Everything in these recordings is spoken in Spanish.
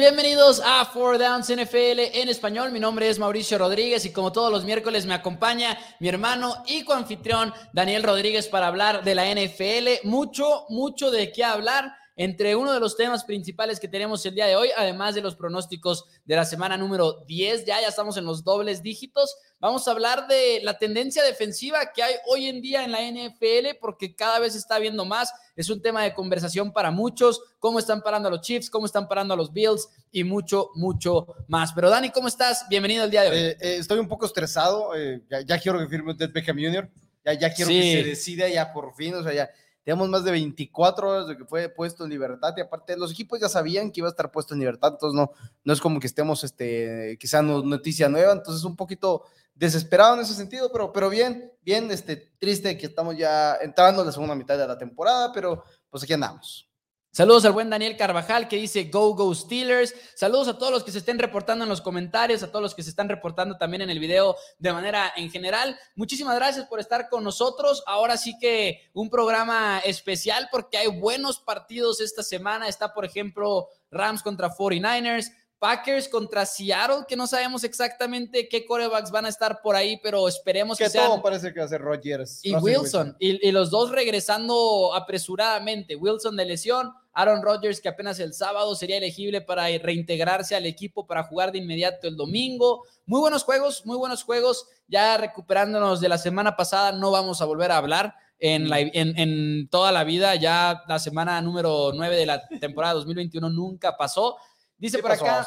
Bienvenidos a Four Downs NFL en español. Mi nombre es Mauricio Rodríguez y como todos los miércoles me acompaña mi hermano y coanfitrión Daniel Rodríguez para hablar de la NFL. Mucho, mucho de qué hablar entre uno de los temas principales que tenemos el día de hoy, además de los pronósticos de la semana número 10, ya, ya estamos en los dobles dígitos. Vamos a hablar de la tendencia defensiva que hay hoy en día en la NFL, porque cada vez está viendo más. Es un tema de conversación para muchos, cómo están parando a los Chiefs, cómo están parando a los Bills y mucho, mucho más. Pero Dani, ¿cómo estás? Bienvenido al día de hoy. Eh, eh, estoy un poco estresado, eh, ya, quiero que firme Ted Beckham Jr., ya, ya quiero que se decida ya por fin, o sea, ya Tenemos más de 24 horas de que fue puesto en libertad y aparte los equipos ya sabían que iba a estar puesto en libertad, entonces no, no es como que estemos, este, quizá no, noticia nueva, entonces un poquito desesperado en ese sentido, pero, pero bien, bien, este, triste que estamos ya entrando en la segunda mitad de la temporada, pero pues aquí andamos. Saludos al buen Daniel Carvajal que dice Go Go Steelers. Saludos a todos los que se estén reportando en los comentarios, a todos los que se están reportando también en el video de manera en general. Muchísimas gracias por estar con nosotros. Ahora sí que un programa especial porque hay buenos partidos esta semana. Está, por ejemplo, Rams contra 49ers. Packers contra Seattle, que no sabemos exactamente qué corebacks van a estar por ahí, pero esperemos que, que todo parece que va a ser Rodgers. Y Wilson, Y, los dos regresando apresuradamente. Wilson de lesión, Aaron Rodgers que apenas el sábado sería elegible para reintegrarse al equipo para jugar de inmediato el domingo. Muy buenos juegos, muy buenos juegos. Ya recuperándonos de la semana pasada, no vamos a volver a hablar. En, en, toda la vida. Ya la semana número 9 de la temporada 2021 nunca pasó. Dice por acá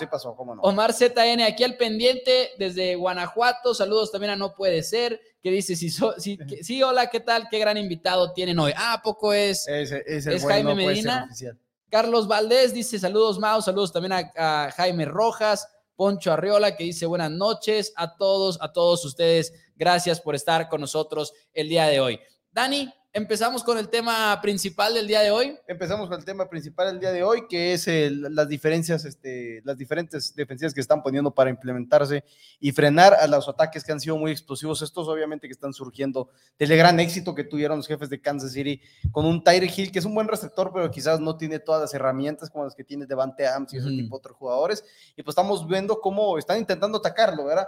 Omar ZN, aquí al pendiente desde Guanajuato. Saludos también a No Puede Ser, que dice, si sí, hola, ¿qué tal? Qué gran invitado tienen hoy. Ah, poco es, es, Jaime Medina. Carlos Valdés dice, saludos Mau, saludos también a, a, Jaime Rojas. Poncho Arriola, que dice buenas noches a todos, a todos ustedes. Gracias por estar con nosotros el día de hoy. Dani, empezamos con el tema principal del día de hoy. Empezamos con el tema principal del día de hoy, que es las diferencias, este, las diferentes defensivas que están poniendo para implementarse y frenar a los ataques que han sido muy explosivos. Estos obviamente que están surgiendo del gran éxito que tuvieron los jefes de Kansas City con un Tyre Hill, que es un buen receptor, pero quizás no tiene todas las herramientas como las que tiene Devante Adams y ese tipo de otros jugadores. Y pues estamos viendo cómo están intentando atacarlo, ¿verdad?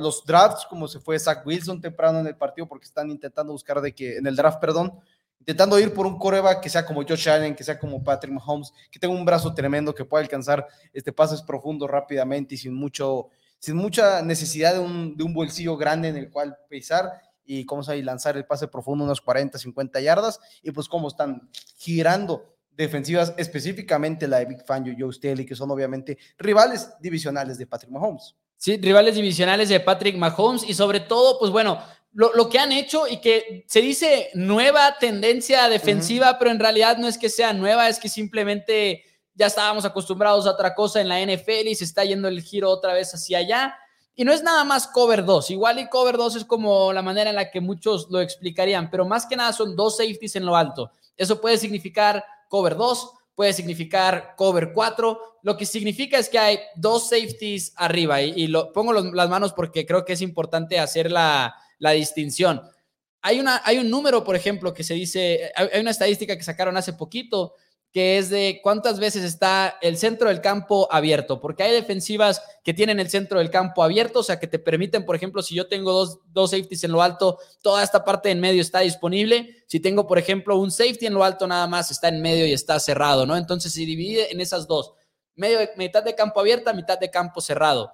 los drafts, como se fue Zach Wilson temprano en el partido, porque están intentando buscar de que en el draft perdón, intentando ir por un coreback que sea como Josh Allen, que sea como Patrick Mahomes, que tenga un brazo tremendo, que pueda alcanzar este pases profundos rápidamente y sin, mucho, sin mucha necesidad de un, bolsillo grande en el cual pisar y cómo lanzar el pase profundo unos 40, 50 yardas y pues cómo están girando defensivas, específicamente la de Big Fan y Joe Staley, que son obviamente rivales divisionales de Patrick Mahomes. Sí, rivales divisionales de Patrick Mahomes y sobre todo, pues bueno, lo, que han hecho y que se dice nueva tendencia defensiva, pero en realidad no es que sea nueva, es que simplemente ya estábamos acostumbrados a otra cosa en la NFL y se está yendo el giro otra vez hacia allá. Y no es nada más cover 2, igual y cover 2 es como la manera en la que muchos lo explicarían, pero más que nada son dos safeties en lo alto. Eso puede significar cover 2, puede significar cover 4. Lo que significa es que hay dos safeties arriba y, lo, pongo las manos porque creo que es importante hacer la, la distinción. Hay, una, hay un número, por ejemplo, que se dice, hay una estadística que sacaron hace poquito, que es de cuántas veces está el centro del campo abierto, porque hay defensivas que tienen el centro del campo abierto, o sea, que te permiten, por ejemplo, si yo tengo dos, dos safeties en lo alto, toda esta parte en medio está disponible. Si tengo, por ejemplo, un safety en lo alto, nada más está en medio y está cerrado, ¿no? Entonces se divide en esas dos, medio, mitad de campo abierta, mitad de campo cerrado.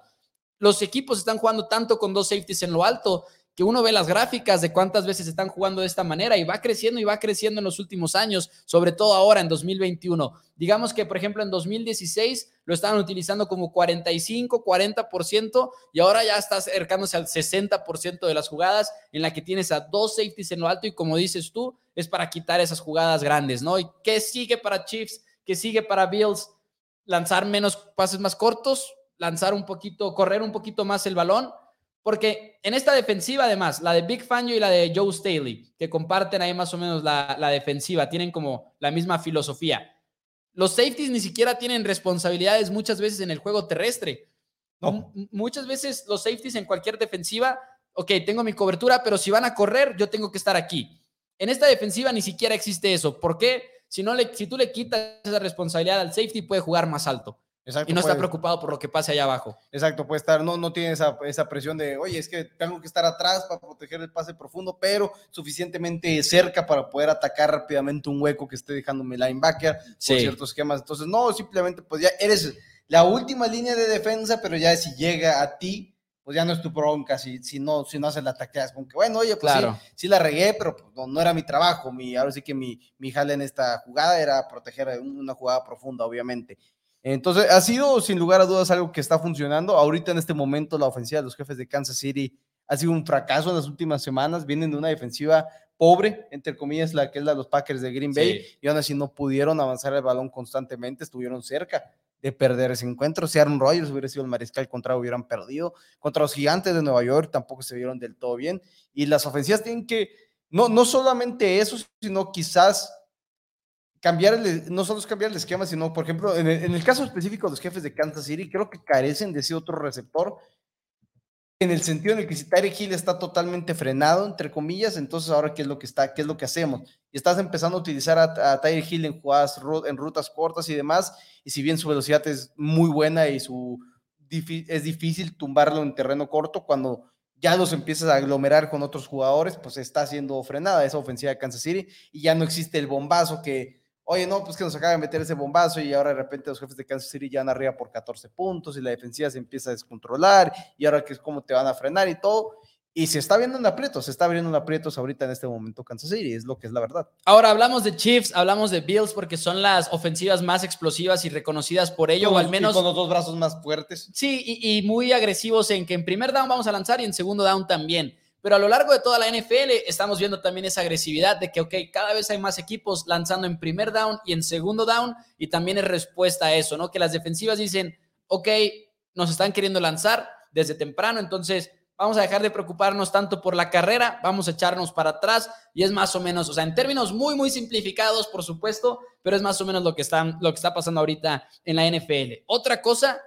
Los equipos están jugando tanto con dos safeties en lo alto que uno ve las gráficas de cuántas veces están jugando de esta manera y va creciendo y va creciendo en los últimos años, sobre todo ahora en 2021. Digamos que, por ejemplo, en 2016 lo estaban utilizando como 45, 40% y ahora ya está acercándose al 60% de las jugadas en la que tienes a dos safeties en lo alto y como dices tú, es para quitar esas jugadas grandes, ¿no? ¿Y qué sigue para Chiefs? ¿Qué sigue para Bills? Lanzar menos pases más cortos, lanzar un poquito, correr un poquito más el balón porque en esta defensiva, además, la de Big Fangio y la de Joe Staley, que comparten ahí más o menos la, defensiva, tienen como la misma filosofía. Los safeties ni siquiera tienen responsabilidades muchas veces en el juego terrestre. Muchas veces los safeties en cualquier defensiva, ok, tengo mi cobertura, pero si van a correr, yo tengo que estar aquí. En esta defensiva ni siquiera existe eso. ¿Por qué? Si, no le, si tú le quitas esa responsabilidad al safety, puede jugar más alto. Exacto, y no está preocupado por lo que pase allá abajo. Exacto, puede estar, no, no tiene esa, esa, presión de, oye, es que tengo que estar atrás para proteger el pase profundo, pero suficientemente cerca para poder atacar rápidamente un hueco que esté dejando mi linebacker sí. por ciertos esquemas. Entonces, no, simplemente pues ya eres la última línea de defensa, pero ya si llega a ti, pues ya no es tu bronca, si, si, no, si no haces la tacleada, es como que, bueno, oye, pues sí, sí, la regué, pero pues, no, era mi trabajo, mi, ahora sí que mi, mi jale en esta jugada era proteger una jugada profunda, obviamente. Entonces, ha sido sin lugar a dudas algo que está funcionando. Ahorita en este momento la ofensiva de los jefes de Kansas City ha sido un fracaso en las últimas semanas. Vienen de una defensiva pobre, entre comillas, la que es la de los Packers de Green Bay, y aún así no pudieron avanzar el balón constantemente, estuvieron cerca de perder ese encuentro. Si Aaron Rodgers hubiera sido el mariscal contra hubieran perdido. Contra los gigantes de Nueva York tampoco se vieron del todo bien. Y las ofensivas tienen que, no, no solamente eso, sino quizás cambiar, el, no solo cambiar el esquema, sino, por ejemplo, en el, caso específico de los jefes de Kansas City, creo que carecen de ese otro receptor, en el sentido en el que si Tyreek Hill está totalmente frenado, entre comillas, entonces ahora qué es lo que está, qué es lo que hacemos. Estás empezando a utilizar a, a Hill en jugadas, en rutas cortas y demás, y si bien su velocidad es muy buena y su es difícil tumbarlo en terreno corto cuando ya los empiezas a aglomerar con otros jugadores, pues está siendo frenada esa ofensiva de Kansas City y ya no existe el bombazo que oye, no, pues que nos acaba de meter ese bombazo y ahora de repente los jefes de Kansas City ya van arriba por 14 puntos y la defensiva se empieza a descontrolar y ahora que es como te van a frenar y todo. Y se está viendo en aprietos, se está viendo en aprietos ahorita en este momento Kansas City, es lo que es la verdad. Ahora hablamos de Chiefs, hablamos de Bills porque son las ofensivas más explosivas y reconocidas por ello, o al menos... con los dos brazos más fuertes. Sí, y, y muy agresivos en que en primer down vamos a lanzar y en segundo down también pero a lo largo de toda la NFL estamos viendo también esa agresividad de que, ok, cada vez hay más equipos lanzando en primer down y en segundo down, y también es respuesta a eso, ¿no? Que las defensivas dicen, ok, nos están queriendo lanzar desde temprano, entonces vamos a dejar de preocuparnos tanto por la carrera, vamos a echarnos para atrás y es más o menos, o sea, en términos muy, muy simplificados, por supuesto, pero es más o menos lo que, está, lo que está pasando ahorita en la NFL. Otra cosa,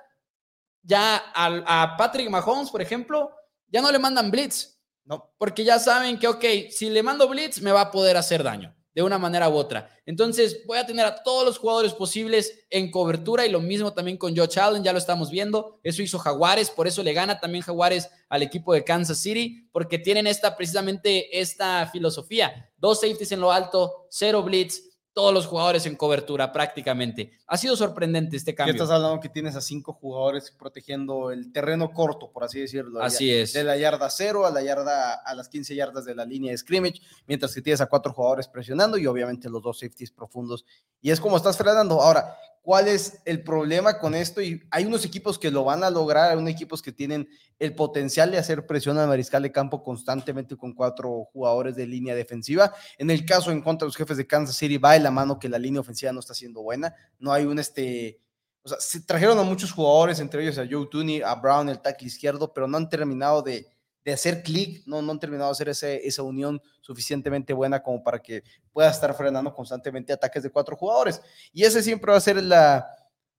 ya a, a Patrick Mahomes, por ejemplo, ya no le mandan blitz, no, porque ya saben que, ok, si le mando blitz, me va a poder hacer daño de una manera u otra. Entonces, voy a tener a todos los jugadores posibles en cobertura y lo mismo también con Joe Allen, ya lo estamos viendo. Eso hizo Jaguares, por eso le gana también Jaguares al equipo de Kansas City, porque tienen esta precisamente esta filosofía. Dos safeties en lo alto, cero blitz, todos los jugadores en cobertura prácticamente. Ha sido sorprendente este cambio. estás hablando que tienes a cinco jugadores protegiendo el terreno corto, por así decirlo. Así es. De la yarda cero a la yarda a las 15 yardas de la línea de scrimmage, mientras que tienes a cuatro jugadores presionando y obviamente los dos safeties profundos. Y es como estás frenando. Ahora, cuál es el problema con esto y hay unos equipos que lo van a lograr, hay unos equipos que tienen el potencial de hacer presión al mariscal de campo constantemente con cuatro jugadores de línea defensiva. En el caso en contra de los jefes de Kansas City va de la mano que la línea ofensiva no está siendo buena, no hay un este, o sea, se trajeron a muchos jugadores, entre ellos a Joe Tooney, a Brown, el tackle izquierdo, pero no han terminado de, de hacer clic, no, no han terminado de hacer ese, esa unión suficientemente buena como para que pueda estar frenando constantemente ataques de cuatro jugadores. Y ese siempre va a ser la,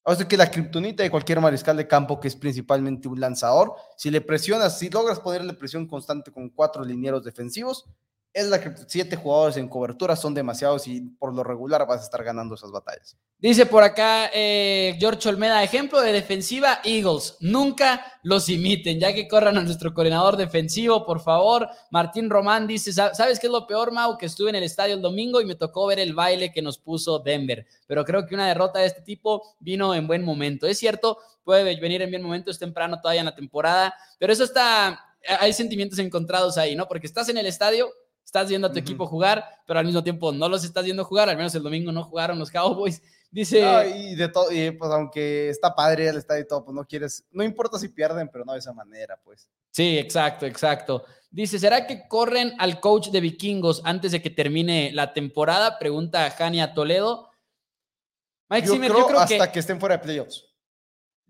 o sea que la criptonita de cualquier mariscal de campo que es principalmente un lanzador, si le presionas, si logras ponerle presión constante con cuatro linieros defensivos, es la que siete jugadores en cobertura son demasiados y por lo regular vas a estar ganando esas batallas. Dice por acá eh, George Olmeda, ejemplo de defensiva Eagles, nunca los imiten, ya que corran a nuestro coordinador defensivo, por favor. Martín Román dice, ¿sabes qué es lo peor, Mau? Que estuve en el estadio el domingo y me tocó ver el baile que nos puso Denver, pero creo que una derrota de este tipo vino en buen momento. Es cierto, puede venir en buen momento, es temprano todavía en la temporada, pero eso está, hay sentimientos encontrados ahí, ¿no? Porque estás en el estadio estás viendo a tu equipo jugar, pero al mismo tiempo no los estás viendo jugar, al menos el domingo no jugaron los Cowboys. Dice. y de todo, y pues aunque está padre el estadio y todo, pues no quieres, no importa si pierden, pero no de esa manera, pues. Sí, exacto, exacto. Dice, ¿será que corren al coach de vikingos antes de que termine la temporada? Pregunta Jania Toledo. Mike yo, creo, hasta que... estén fuera de playoffs.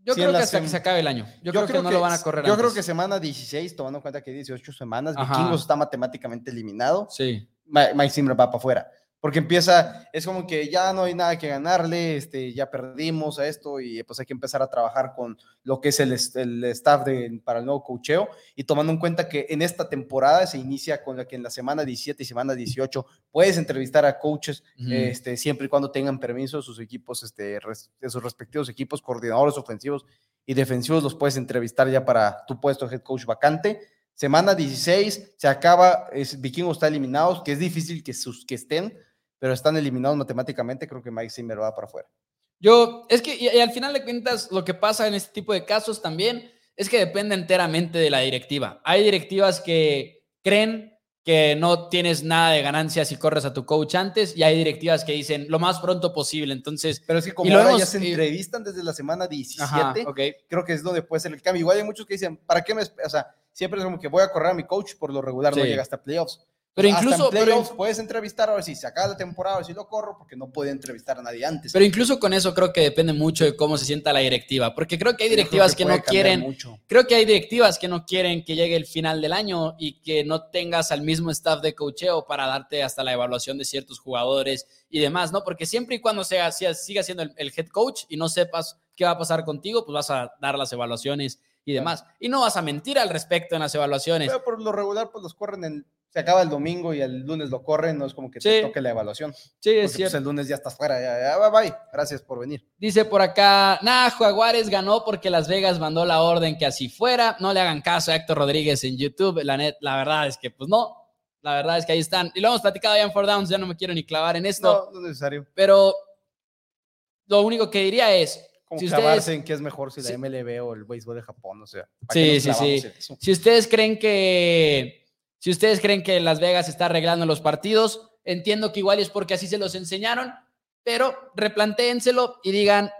Yo creo que hasta que se acabe el año. Yo, creo, que, no lo van a correr. Yo creo que semana 16, tomando en cuenta que 18 semanas, Vikingos está matemáticamente eliminado. Sí. Mike Zimmer va para afuera. Porque empieza, es como que ya no hay nada que ganarle, este, ya perdimos a esto y pues hay que empezar a trabajar con lo que es el, el staff de, para el nuevo cocheo y tomando en cuenta que en esta temporada se inicia con la que en la semana 17 y semana 18 puedes entrevistar a coaches este, siempre y cuando tengan permiso de sus equipos, este, de sus respectivos equipos, coordinadores ofensivos y defensivos, los puedes entrevistar ya para tu puesto de head coach vacante. Semana 16 se acaba, es, Vikingos está eliminados, que es difícil que, sus, que estén, pero están eliminados matemáticamente, creo que Mike Zimmer va para afuera. Yo, es que y, al final de cuentas, lo que pasa en este tipo de casos también es que depende enteramente de la directiva. Hay directivas que creen que no tienes nada de ganancias si corres a tu coach antes y hay directivas que dicen lo más pronto posible. Entonces, pero es que como ahora ya se entrevistan desde la semana 17, creo que es donde puede ser el cambio. Igual hay muchos que dicen, ¿para qué me, o sea, siempre es como que voy a correr a mi coach, por lo regular no llega hasta playoffs. Pero incluso. pero, puedes entrevistar, a ver si se acaba la temporada, a ver si lo corro, porque no puede entrevistar a nadie antes. Pero incluso con eso creo que depende mucho de cómo se sienta la directiva, porque creo que hay directivas que, no quieren. Creo que hay directivas que no quieren que llegue el final del año y que no tengas al mismo staff de cocheo para darte hasta la evaluación de ciertos jugadores y demás, ¿no? Porque siempre y cuando sea, siga siendo el head coach y no sepas qué va a pasar contigo, pues vas a dar las evaluaciones y demás. Y no vas a mentir al respecto en las evaluaciones. Pero por lo regular, pues los corren en. Se acaba el domingo y el lunes lo corren, no es como que te toque la evaluación. Sí, es pues, cierto. el lunes ya estás fuera, ya, ya, bye, bye. Gracias por venir. Dice por acá, nah, Jaguares ganó porque Las Vegas mandó la orden que así fuera. No le hagan caso a Héctor Rodríguez en YouTube. La, net, la verdad es que, pues no. La verdad es que ahí están. Y lo hemos platicado ya en Four Downs, ya no me quiero ni clavar en esto. No, no es necesario. Pero lo único que diría es, como si ustedes, en qué es mejor si la MLB o el béisbol de Japón, o sea. Sí, sí, sí. Si ustedes creen que si ustedes creen que Las Vegas está arreglando los partidos, entiendo que igual es porque así se los enseñaron, pero replantéenselo y digan,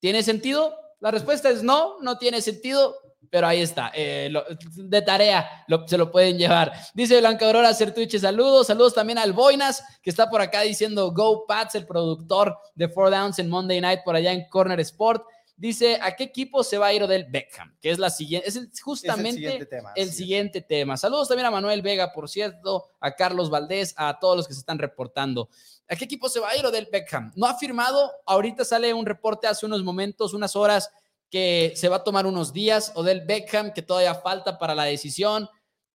¿tiene sentido? La respuesta es no, no tiene sentido, pero ahí está, eh, de tarea se lo pueden llevar. Dice Blanca Aurora Certuche, saludos, saludos también al Boinas, que está por acá diciendo Go Pats, el productor de Four Downs en Monday Night por allá en Corner Sport. Dice, ¿a qué equipo se va a ir Odell Beckham? Que es la siguiente, es justamente el siguiente tema. Saludos también a Manuel Vega, por cierto, a Carlos Valdés, a todos los que se están reportando. ¿A qué equipo se va a ir Odell Beckham? No ha firmado, ahorita sale un reporte hace unos momentos, unas horas, que se va a tomar unos días, Odell Beckham, que todavía falta para la decisión.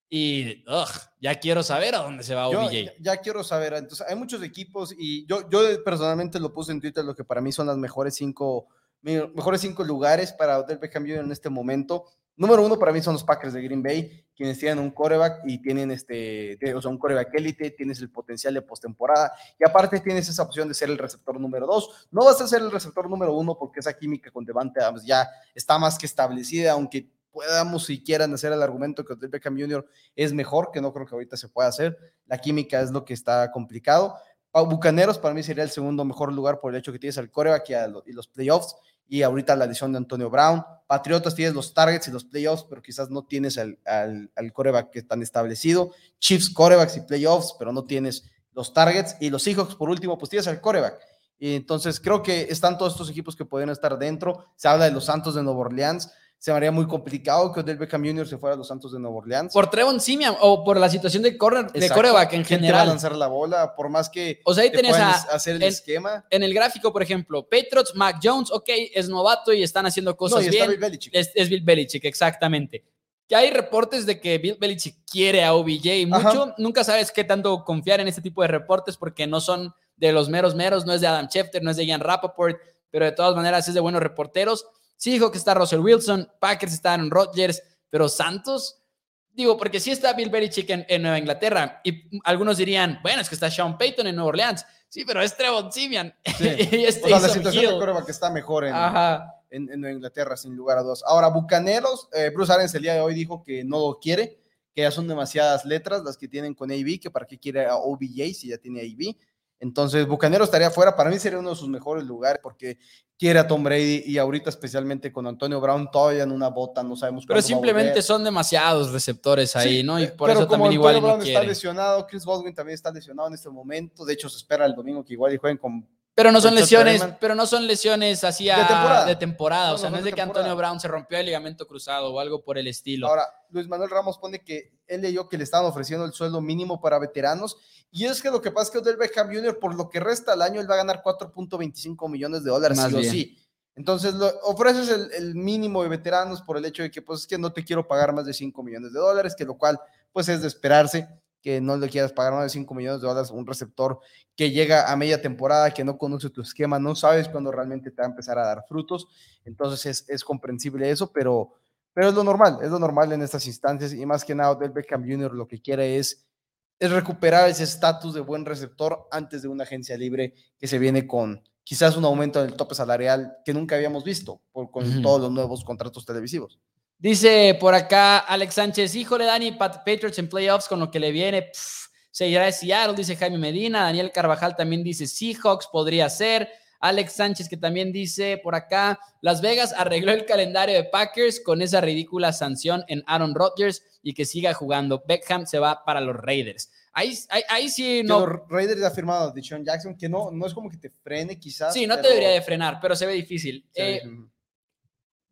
Y ya quiero saber a dónde se va OBJ. Ya, quiero saber. Entonces, hay muchos equipos y yo, yo personalmente lo puse en Twitter, lo que para mí son las mejores cinco, mejores cinco lugares para Odell Beckham en este momento. Número uno para mí son los Packers de Green Bay, quienes tienen un coreback y tienen este, o sea, un coreback élite, tienes el potencial de postemporada y aparte tienes esa opción de ser el receptor número dos. No vas a ser el receptor número uno porque esa química con Devante Adams ya está más que establecida, aunque podamos si quieran hacer el argumento que Odell Beckham Jr. es mejor, que no creo que ahorita se pueda hacer. La química es lo que está complicado. Bucaneros para mí sería el segundo mejor lugar por el hecho que tienes al coreback y los playoffs y ahorita la adición de Antonio Brown. Patriotas tienes los targets y los playoffs, pero quizás no tienes al, al, coreback que tan establecido. Chiefs, corebacks y playoffs, pero no tienes los targets. Y los Seahawks, por último, pues tienes al coreback. Y entonces creo que están todos estos equipos que pueden estar dentro. Se habla de los Santos de Nueva Orleans se me haría muy complicado que Odell Beckham Jr. se fuera a los Santos de Nueva Orleans. Por Trevon Simian o por la situación de, corner, de coreback en general. va a lanzar la bola, por más que o sea, ahí tenés a, hacer el esquema. En el gráfico, por ejemplo, Patriots, Mac Jones, ok, es novato y están haciendo cosas no, y bien. Bill Belichick. Es, Bill Belichick, exactamente. Que hay reportes de que Bill Belichick quiere a OBJ mucho. Nunca sabes qué tanto confiar en este tipo de reportes porque no son de los meros meros, no es de Adam Schefter, no es de Ian Rappaport, pero de todas maneras es de buenos reporteros. Sí dijo que está Russell Wilson, Packers está en Rodgers, pero Santos, digo, porque sí está Bill Belichick en, Nueva Inglaterra y algunos dirían, bueno, es que está Sean Payton en Nueva Orleans. Sí, pero es Trevor Simian. y este la situación de que está mejor en, en, Nueva Inglaterra, sin lugar a dos. Ahora, Bucaneros, eh, Bruce Arians el día de hoy dijo que no lo quiere, que ya son demasiadas letras las que tienen con AB, que para qué quiere a OBJ si ya tiene AB. Entonces, Bucanero estaría fuera. Para mí sería uno de sus mejores lugares porque quiere a Tom Brady y ahorita especialmente con Antonio Brown todavía en una bota, no sabemos Pero simplemente son demasiados receptores ahí, ¿no? Y por eso también igual está lesionado, Chris Baldwin también está lesionado en este momento. De hecho, se espera el domingo que igual y jueguen con Pero no son lesiones, pero no son lesiones así De temporada. de temporada. No, o sea, no es de de que. Antonio Brown se rompió el ligamento cruzado o algo por el estilo. Ahora, Luis Manuel Ramos pone que él leyó que le estaban ofreciendo el sueldo mínimo para veteranos. Y es que lo que pasa es que Odell Beckham Jr., por lo que resta al año, él va a ganar 4.25 millones de dólares, Más sí o bien. sí. Entonces, lo- ofreces el, el mínimo de veteranos por el hecho de que, pues, es que no te quiero pagar más de 5 millones de dólares, que lo cual, pues, es de esperarse que no le quieras pagar más de 5 millones de dólares a un receptor que llega a media temporada, que no conoce tu esquema, no sabes cuándo realmente te va a empezar a dar frutos. Entonces, es, es comprensible eso, pero, pero es lo normal, es lo normal en estas instancias y más que nada, Odell Beckham Jr. lo que quiere es, es recuperar ese estatus de buen receptor antes de una agencia libre que se viene con quizás un aumento del tope salarial que nunca habíamos visto por, con todos los nuevos contratos televisivos. Dice por acá Alex Sánchez, híjole Dani, Pat- Patriots en playoffs con lo que le viene, pff, se irá a Seattle, dice Jaime Medina, Daniel Carvajal también dice Seahawks, podría ser, Alex Sánchez que también dice por acá, Las Vegas arregló el calendario de Packers con esa ridícula sanción en Aaron Rodgers y que siga jugando, Beckham se va para los Raiders. Ahí, ahí, ahí sí No. Los Raiders ha firmado a Deshaun Jackson, que no, no es como que te frene quizás. sí, no te debería de frenar, pero se ve difícil. Sí, Eh.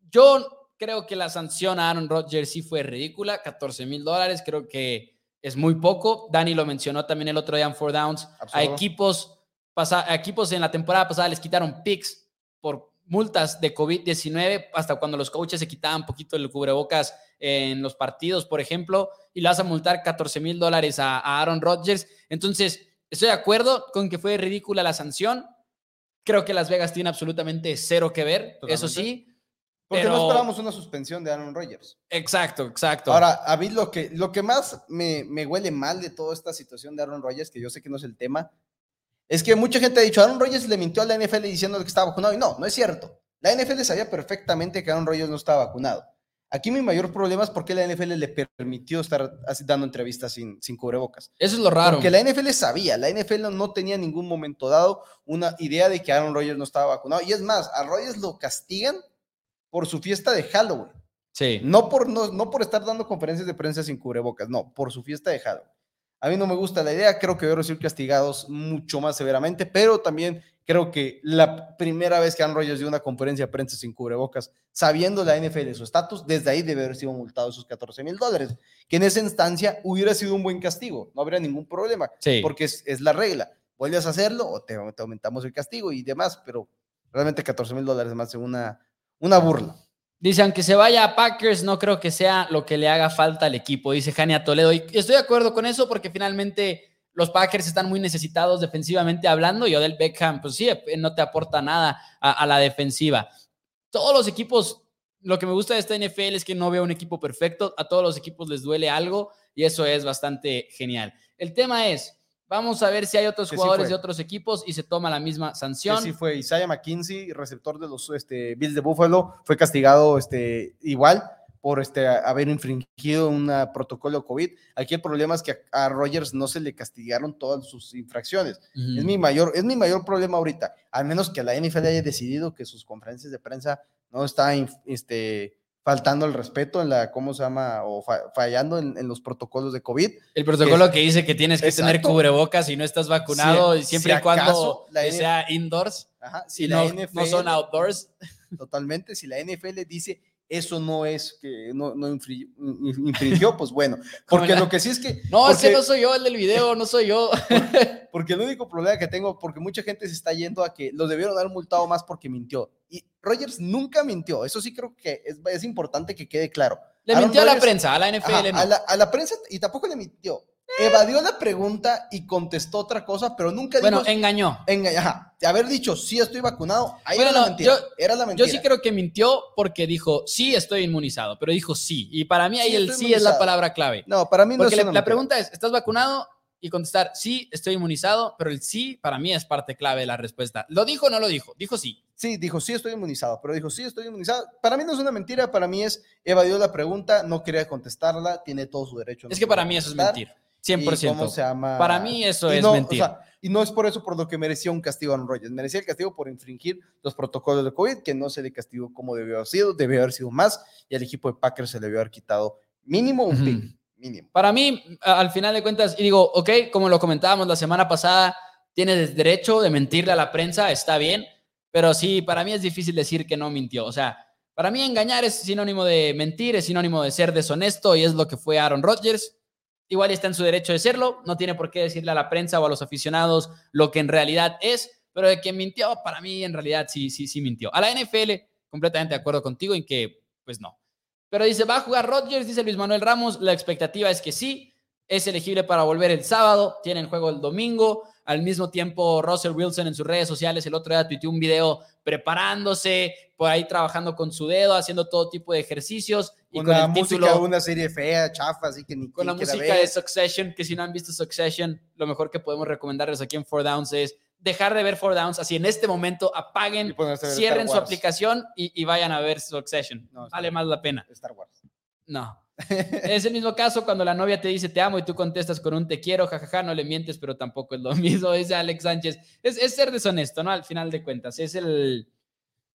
Yo creo que la sanción a Aaron Rodgers sí fue ridícula, 14 mil dólares, creo que es muy poco. Dani lo mencionó también el otro día en Four Downs. A equipos, a equipos en la temporada pasada les quitaron picks por multas de COVID-19, hasta cuando los coaches se quitaban un poquito el cubrebocas en los partidos, por ejemplo, y le vas a multar 14 mil dólares a, a Aaron Rodgers. Entonces, estoy de acuerdo con que fue ridícula la sanción. Creo que Las Vegas tiene absolutamente cero que ver, eso Totalmente. sí. Porque pero- no esperamos una suspensión de Aaron Rodgers. Exacto, exacto. Ahora, a mí lo que, lo que más me, me huele mal de toda esta situación de Aaron Rodgers, que yo sé que no es el tema, es que mucha gente ha dicho, Aaron Rodgers le mintió a la NFL diciendo que estaba vacunado. Y no, no es cierto. La NFL sabía perfectamente que Aaron Rodgers no estaba vacunado. Aquí mi mayor problema es por qué la NFL le permitió estar dando entrevistas sin, sin cubrebocas. Eso es lo raro. Porque la NFL sabía, la NFL no tenía en ningún momento dado una idea de que Aaron Rodgers no estaba vacunado. Y es más, a Rodgers lo castigan por su fiesta de Halloween. Sí. No por, no, no por estar dando conferencias de prensa sin cubrebocas, no, por su fiesta de Halloween. A mí no me gusta la idea, creo que deben ser castigados mucho más severamente, pero también creo que la primera vez que Aaron Rodgers dio una conferencia de prensa sin cubrebocas, sabiendo la NFL su estatus, desde ahí debe haber sido multado esos 14 mil dólares, que en esa instancia hubiera sido un buen castigo, no habría ningún problema, Sí. porque es, es la regla. Vuelves a hacerlo o te, te aumentamos el castigo y demás, pero realmente 14 mil dólares más de una, una burla. Dice, aunque se vaya a Packers, no creo que sea lo que le haga falta al equipo, dice Jania Toledo. Y estoy de acuerdo con eso porque finalmente los Packers están muy necesitados defensivamente hablando y Odell Beckham, pues sí, no te aporta nada a, a la defensiva. Todos los equipos, lo que me gusta de esta NFL es que no veo un equipo perfecto, a todos los equipos les duele algo y eso es bastante genial. El tema es, vamos a ver si hay otros Que jugadores de otros equipos y se toma la misma que sanción. sí fue Isaiah McKinsey, receptor de los este, Bills de Buffalo, fue castigado este, igual por este, haber infringido un protocolo COVID. Aquí el problema es que a, a Rogers no se le castigaron todas sus infracciones. Es, mi mayor, es mi mayor problema ahorita, al menos que la NFL haya decidido que sus conferencias de prensa no está inf- este, faltando el respeto en la, ¿cómo se llama? O fa- fallando en, en los protocolos de COVID. El protocolo que dice que tienes que tener cubrebocas y no estás vacunado, Si- y siempre si y cuando la sea indoors Ajá, y si no, la no son NFL outdoors. totalmente. Si la NFL dice eso no es que no, no infri- in- infringió, pues bueno. Porque lo que sí es que. No, porque, ese no soy yo, el del video, no soy yo. porque el único problema que tengo, porque mucha gente se está yendo a que lo debieron haber multado más porque mintió. Y Rogers nunca mintió. Eso sí creo que es, es importante que quede claro. Le Aaron mintió a la prensa, a la NFL Ajá, no. a, la, a la prensa y tampoco le mintió. Evadió la pregunta y contestó otra cosa, pero nunca Bueno, dijo. engañó. enga- ajá, de haber dicho sí estoy vacunado, ahí Bueno, era la mentira. yo- era la Yo mentira. sí creo que mintió porque dijo, sí, estoy inmunizado, pero dijo sí. Y para mí ahí Sí, el sí es la palabra clave. No, para mí no Porque es una la mentira. pregunta es, ¿estás vacunado? Y contestar, sí, estoy inmunizado, pero el sí para mí es parte clave de la respuesta. ¿Lo dijo o no lo dijo? Dijo sí. Sí, dijo, sí estoy inmunizado, pero dijo, sí estoy inmunizado. Para mí no es una mentira, para mí es, evadió la pregunta, no quería contestarla, tiene todo su derecho. no Es que para mí eso es mentir. ¿Y 100%. cómo se llama? Para mí eso Y es no, o mentir. sea, y no es por eso por lo que merecía un castigo a Aaron Rodgers. Merecía el castigo por infringir los protocolos de COVID, que no se le castigó como debió haber sido, debió haber sido más, y al equipo de Packers se le debió haber quitado mínimo un pick, mínimo. Para mí, al final de cuentas, y digo, ok, como lo comentábamos la semana pasada, tienes derecho de mentirle a la prensa, está bien, pero sí, para mí es difícil decir que no mintió. O sea, para mí engañar es sinónimo de mentir, es sinónimo de ser deshonesto y es lo que fue Aaron Rodgers. Igual está en su derecho de serlo, no tiene por qué decirle a la prensa o a los aficionados lo que en realidad es, pero de que mintió, para mí en realidad sí, sí, sí mintió. A la NFL, completamente de acuerdo contigo en que, pues no. Pero dice, va a jugar Rodgers, dice Luis Manuel Ramos, la expectativa es que sí, es elegible para volver el sábado, tiene el juego el domingo, al mismo tiempo, Russell Wilson en sus redes sociales el otro día tuiteó un video preparándose, por ahí trabajando con su dedo, haciendo todo tipo de ejercicios. Y con, la música de una serie fea, chafa, así que ni Con la música de Succession, que si no han visto Succession, lo mejor que podemos recomendarles aquí en Four Downs es dejar de ver Four Downs, así en este momento apaguen, cierren su aplicación y, vayan a ver Succession. vale más la pena. Star Wars. No, es el mismo caso cuando la novia te dice te amo y tú contestas con un te quiero, jajaja, no le mientes, pero tampoco es lo mismo, dice Alex Sánchez. Es, ser deshonesto, ¿no? Al final de cuentas, es el,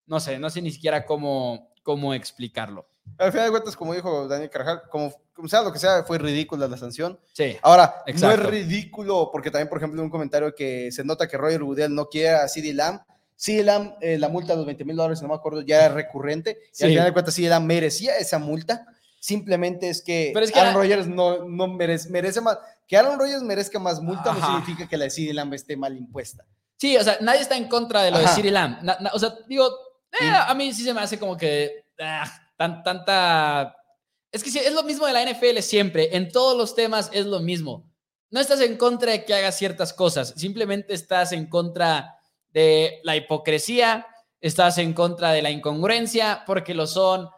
no sé, no sé ni siquiera cómo, cómo explicarlo. Al final de cuentas, como dijo Daniel Carajal, como, sea lo que sea, fue ridícula la sanción. Sí. Ahora, no es ridículo, porque también, por ejemplo, un comentario que se nota que Roger Goodell no quiere a CD Lamb. CD Lamb, eh, la multa de los 20 mil dólares, no me acuerdo, ya era recurrente. Y al final de cuentas, CD Lamb merecía esa multa Simplemente es que, Aaron Rodgers no, no merece, merece, más. Que Aaron Rodgers merezca más multa no significa que la de CeeDee Lamb esté mal impuesta. Sí, o sea, nadie está en contra de lo de CeeDee Lamb. o sea, digo, eh, a mí sí se me hace como que ah, tan, tanta... Es que es lo mismo de la NFL siempre. En todos los temas es lo mismo. No estás en contra de que haga ciertas cosas. Simplemente estás en contra de la hipocresía, estás en contra de la incongruencia, porque lo son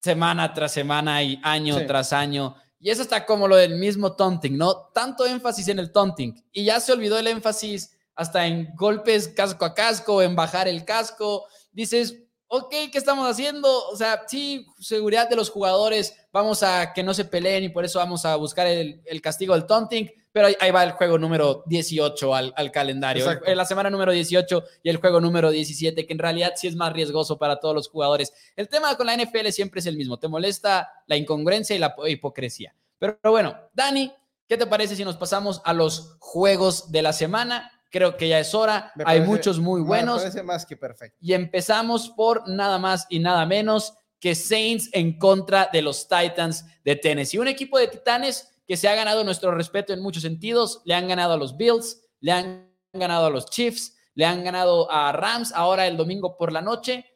semana tras semana y año tras año. Y eso está como lo del mismo taunting, ¿no? Tanto énfasis en el taunting. Y ya se olvidó el énfasis hasta en golpes casco a casco, en bajar el casco. Dices, ok, ¿qué estamos haciendo? O sea, sí, seguridad de los jugadores, vamos a que no se peleen y por eso vamos a buscar el, el castigo del taunting, pero ahí, va el juego número 18 al, al calendario. En la semana número 18 y el juego número 17, que en realidad sí es más riesgoso para todos los jugadores. El tema con la NFL siempre es el mismo. Te molesta la incongruencia y la hipocresía. Pero, bueno, Dani, ¿qué te parece si nos pasamos a los juegos de la semana? Creo que ya es hora. Hay muchos muy buenos. Me parece más que perfecto. Y empezamos por nada más y nada menos que Saints en contra de los Titans de Tennessee. Un equipo de Titanes que se ha ganado nuestro respeto en muchos sentidos. Le han ganado a los Bills, le han ganado a los Chiefs, le han ganado a Rams ahora el domingo por la noche.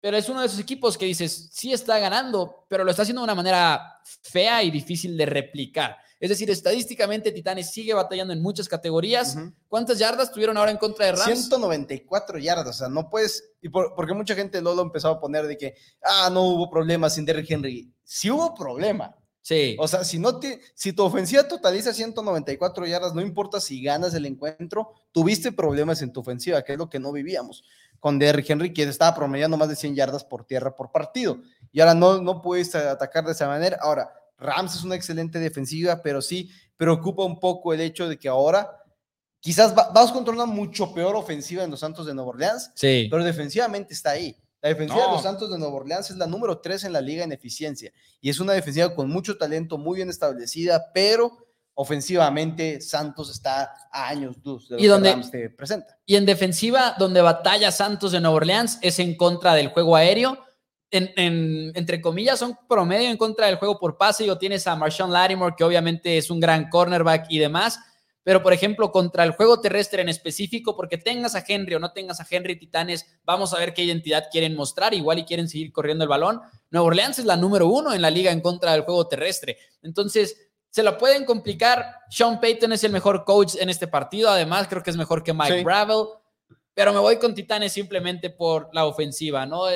Pero es uno de esos equipos que dices, sí está ganando, pero lo está haciendo de una manera fea y difícil de replicar. Es decir, estadísticamente Titanes sigue batallando en muchas categorías. ¿Cuántas yardas tuvieron ahora en contra de Rams? 194 yardas, o sea, no puedes, y porque mucha gente lo empezó a poner de que, ah, no hubo problema sin Derrick Henry. Sí hubo problema, Sí. O sea, si, no te, si tu ofensiva totaliza 194 yardas, no importa si ganas el encuentro, tuviste problemas en tu ofensiva, que es lo que no vivíamos con Derrick Henry, que estaba promediando más de 100 yardas por tierra por partido. Y ahora no, no puedes atacar de esa manera. Ahora, Rams es una excelente defensiva, pero sí preocupa un poco el hecho de que ahora quizás vamos contra una mucho peor ofensiva en los Santos de Nueva Orleans, sí. pero defensivamente está ahí. La defensiva de los Santos de Nueva Orleans es la número 3 en la liga en eficiencia y es una defensiva con mucho talento, muy bien establecida, pero ofensivamente Santos está a años luz de lo y donde, te presenta. Y en defensiva, donde batalla Santos de Nueva Orleans es en contra del juego aéreo. En, entre comillas, son promedio en contra del juego por pase. Y tienes a Marshawn Lattimore, que obviamente es un gran cornerback y demás pero por ejemplo, contra el juego terrestre en específico, porque tengas a Henry o no tengas a Henry Titanes, vamos a ver qué identidad quieren mostrar, igual y quieren seguir corriendo el balón. Nueva Orleans es la número uno en la liga en contra del juego terrestre. Entonces, se la pueden complicar. Sean Payton es el mejor coach en este partido, además creo que es mejor que Mike Bravel, pero me voy con Titanes simplemente por la ofensiva, ¿no?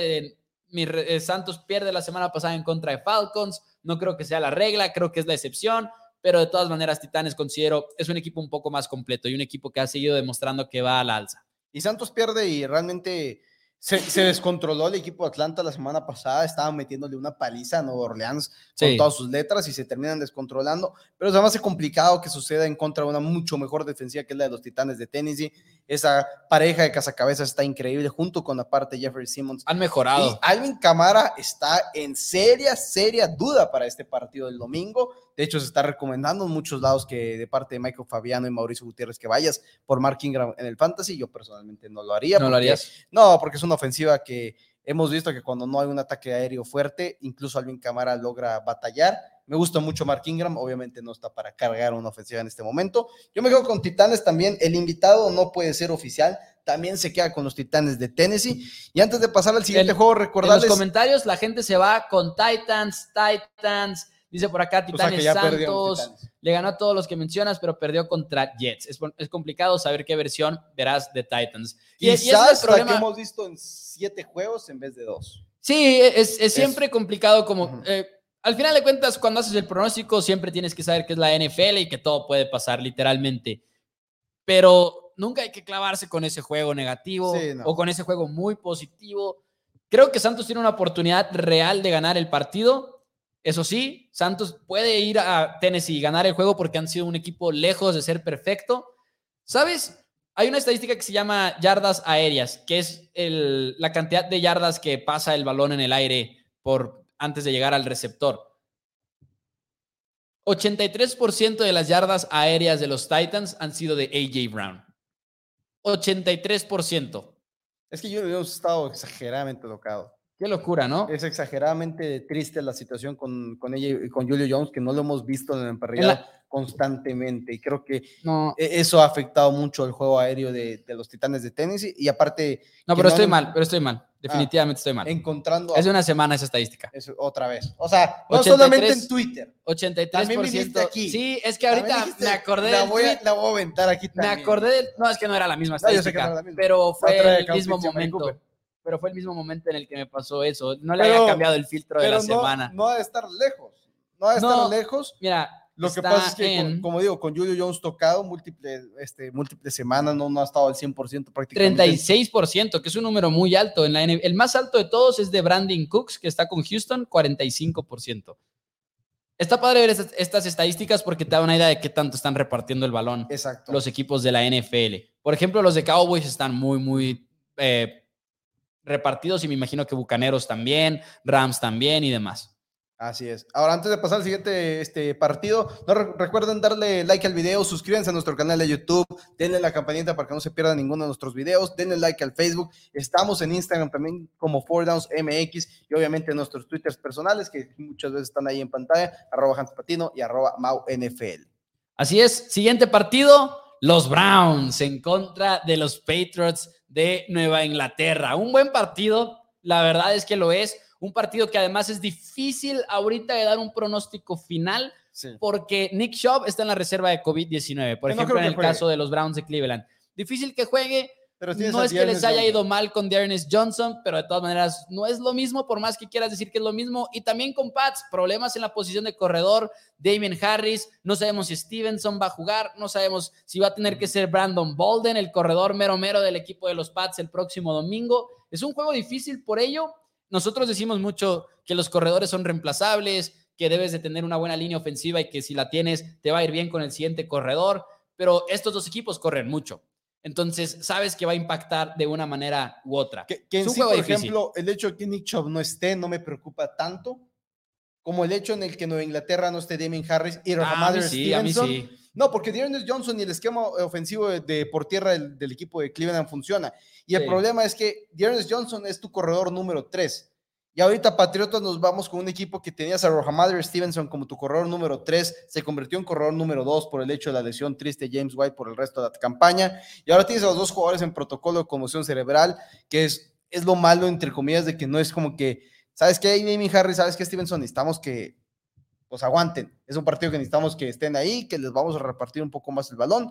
Mi eh, Santos pierde la semana pasada en contra de Falcons, no creo que sea la regla, creo que es la excepción pero de todas maneras Titanes considero es un equipo un poco más completo y un equipo que ha seguido demostrando que va a la alza. Y Santos pierde y realmente se, descontroló el equipo de Atlanta la semana pasada, estaban metiéndole una paliza a Nueva Orleans con todas sus letras y se terminan descontrolando, pero es además complicado que suceda en contra de una mucho mejor defensiva que es la de los Titanes de Tennessee. Esa pareja de cazacabezas está increíble junto con la parte de Jeffrey Simmons. Han mejorado. Y Alvin Camara está en seria, seria duda para este partido del domingo De hecho, se está recomendando en muchos lados que de parte de Michael Fabiano y Mauricio Gutiérrez que vayas por Mark Ingram en el Fantasy. Yo personalmente no lo haría. ¿No lo harías? No, porque es una ofensiva que hemos visto que cuando no hay un ataque aéreo fuerte, incluso Alvin Camara logra batallar. Me gusta mucho Mark Ingram, obviamente no está para cargar una ofensiva en este momento. Yo me quedo con Titanes también. El invitado no puede ser oficial, también se queda con los Titanes de Tennessee. Y antes de pasar al siguiente juego, recordarles. En los comentarios la gente se va con Titans, Titans. Dice por acá Titanes Santos. Le ganó a todos los que mencionas, pero perdió contra Jets. Es, complicado saber qué versión verás de Titans. Y, y es el problema que hemos visto en siete juegos en vez de dos. Sí, es, siempre complicado como... Eh, al final de cuentas, cuando haces el pronóstico, siempre tienes que saber que es la NFL y que todo puede pasar, literalmente. Pero nunca hay que clavarse con ese juego negativo o con ese juego muy positivo. Creo que Santos tiene una oportunidad real de ganar el partido. Eso sí, Santos puede ir a Tennessee y ganar el juego porque han sido un equipo lejos de ser perfecto. ¿Sabes? Hay una estadística que se llama yardas aéreas, que es la cantidad de yardas que pasa el balón en el aire por, antes de llegar al receptor. 83% de las yardas aéreas de los Titans han sido de AJ Brown. 83%. Es que yo he estado exageradamente tocado. Qué locura, ¿no? Es exageradamente triste la situación con, con ella y con Julio Jones, que no lo hemos visto en el emparrillado constantemente. Y creo que e, eso ha afectado mucho el juego aéreo de, los Titanes de tenis. Y aparte. No, pero estoy mal, pero estoy mal. Definitivamente estoy mal. Encontrando. Es de una semana esa estadística. otra vez. O sea, no solamente en Twitter. 83%. También aquí. Sí, es que ahorita me acordé. La voy, a, la voy a aventar aquí también. Me acordé. no, es que no era la misma estadística. Pero fue el mismo momento. Pero fue el mismo momento en el que me pasó eso. No le había cambiado el filtro de la semana. No ha de estar lejos. No ha de estar lejos. Mira, lo que pasa es que, como digo, con Julio Jones tocado múltiples, este, múltiples semanas, no, no ha estado al 100% prácticamente. 36%, que es un número muy alto. En la El más alto de todos es de Brandon Cooks, que está con Houston, 45%. Está padre ver estas, estadísticas porque te da una idea de qué tanto están repartiendo el balón Exacto. los equipos de la NFL. Por ejemplo, los de Cowboys están muy, muy eh, repartidos y me imagino que Bucaneros también, Rams también y demás. Así es. Ahora, antes de pasar al siguiente este, partido, no recuerden darle like al video, suscríbanse a nuestro canal de YouTube, denle la campanita para que no se pierda ninguno de nuestros videos, denle like al Facebook. Estamos en Instagram también como 4DownsMX y obviamente en nuestros Twitters personales que muchas veces están ahí en pantalla, arroba Hans Patino y arroba MauNFL. Así es. Siguiente partido, los Browns en contra de los Patriots de Nueva Inglaterra. Un buen partido, la verdad es que lo es un partido que además es difícil ahorita de dar un pronóstico final porque Nick Schaub está en la reserva de COVID-19, por ejemplo, en el caso de los Browns de Cleveland. Difícil que juegue. Pero no es que les haya ido mal con Dearness Johnson, pero de todas maneras no es lo mismo, por más que quieras decir que es lo mismo. Y también con Pats, problemas en la posición de corredor, Damien Harris, no sabemos si Stevenson va a jugar, no sabemos si va a tener que ser Brandon Bolden, el corredor mero mero del equipo de los Pats el próximo domingo. Es un juego difícil por ello, nosotros decimos mucho que los corredores son reemplazables, que debes de tener una buena línea ofensiva y que si la tienes te va a ir bien con el siguiente corredor, pero estos dos equipos corren mucho. Entonces, sabes que va a impactar de una manera u otra. Que, en sí, por ejemplo, el hecho de que Nick Chubb no esté no me preocupa tanto como el hecho en el que Nueva Inglaterra no esté Damien Harris y Rahamada sí, Stevenson. Sí. No, porque Dearness Johnson y el esquema ofensivo de, por tierra del, equipo de Cleveland funciona. Y el problema es que Dearness Johnson es tu corredor número 3. Y ahorita Patriotas nos vamos con un equipo que tenías a Rohamadre Stevenson como tu corredor número 3, se convirtió en corredor número 2 por el hecho de la lesión triste James White por el resto de la campaña. Y ahora tienes a los dos jugadores en protocolo de conmoción cerebral, que es, es lo malo, entre comillas, de que no es como que, ¿sabes qué, Amy Harris? ¿Sabes qué, Stevenson? Necesitamos que pues aguanten. Es un partido que necesitamos que estén ahí, que les vamos a repartir un poco más el balón.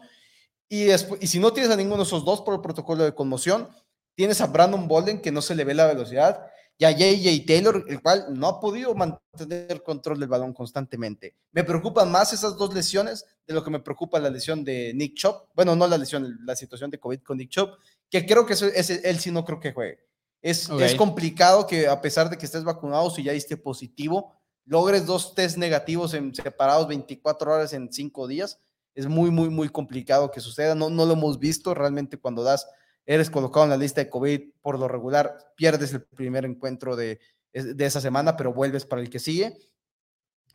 Y, después, y si no tienes a ninguno de esos dos por el protocolo de conmoción, tienes a Brandon Bolden que no se le ve la velocidad y a JJ Taylor, el cual no ha podido mantener control del balón constantemente. Me preocupan más esas dos lesiones de lo que me preocupa la lesión de Nick Chop. Bueno, no la lesión, la situación de COVID con Nick Chop, que creo que es, él sí no creo que juegue. Es, es complicado que a pesar de que estés vacunado, si ya diste positivo, logres dos test negativos en separados 24 horas en 5 días. Es muy, muy, muy complicado que suceda. No, no lo hemos visto realmente cuando das, eres colocado en la lista de COVID por lo regular, pierdes el primer encuentro de, de esa semana, pero vuelves para el que sigue.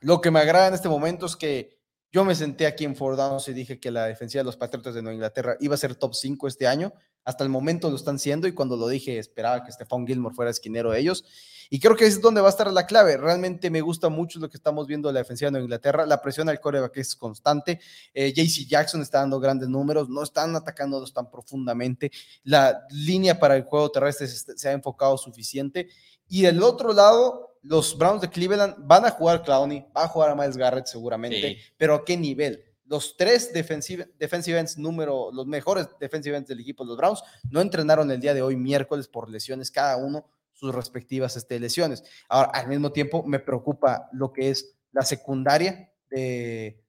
Lo que me agrada en este momento es que yo me senté aquí en Ford y dije que la defensiva de los Patriotas de Nueva Inglaterra iba a ser top 5 este año. Hasta el momento lo están siendo y cuando lo dije esperaba que Stephon Gilmore fuera esquinero de ellos. Y creo que es donde va a estar la clave. Realmente me gusta mucho lo que estamos viendo de la defensiva de Nueva Inglaterra. La presión al coreback es constante. Eh, JC Jackson está dando grandes números. No están atacándolos tan profundamente. La línea para el juego terrestre se, ha enfocado suficiente. Y del otro lado, los Browns de Cleveland van a jugar Clowney, va a jugar a Miles Garrett seguramente, pero ¿a qué nivel? Los tres defensive, defensive ends número, los mejores defensive ends del equipo de los Browns, no entrenaron el día de hoy, miércoles, por lesiones, cada uno sus respectivas este, lesiones. Ahora, al mismo tiempo, me preocupa lo que es la secundaria de,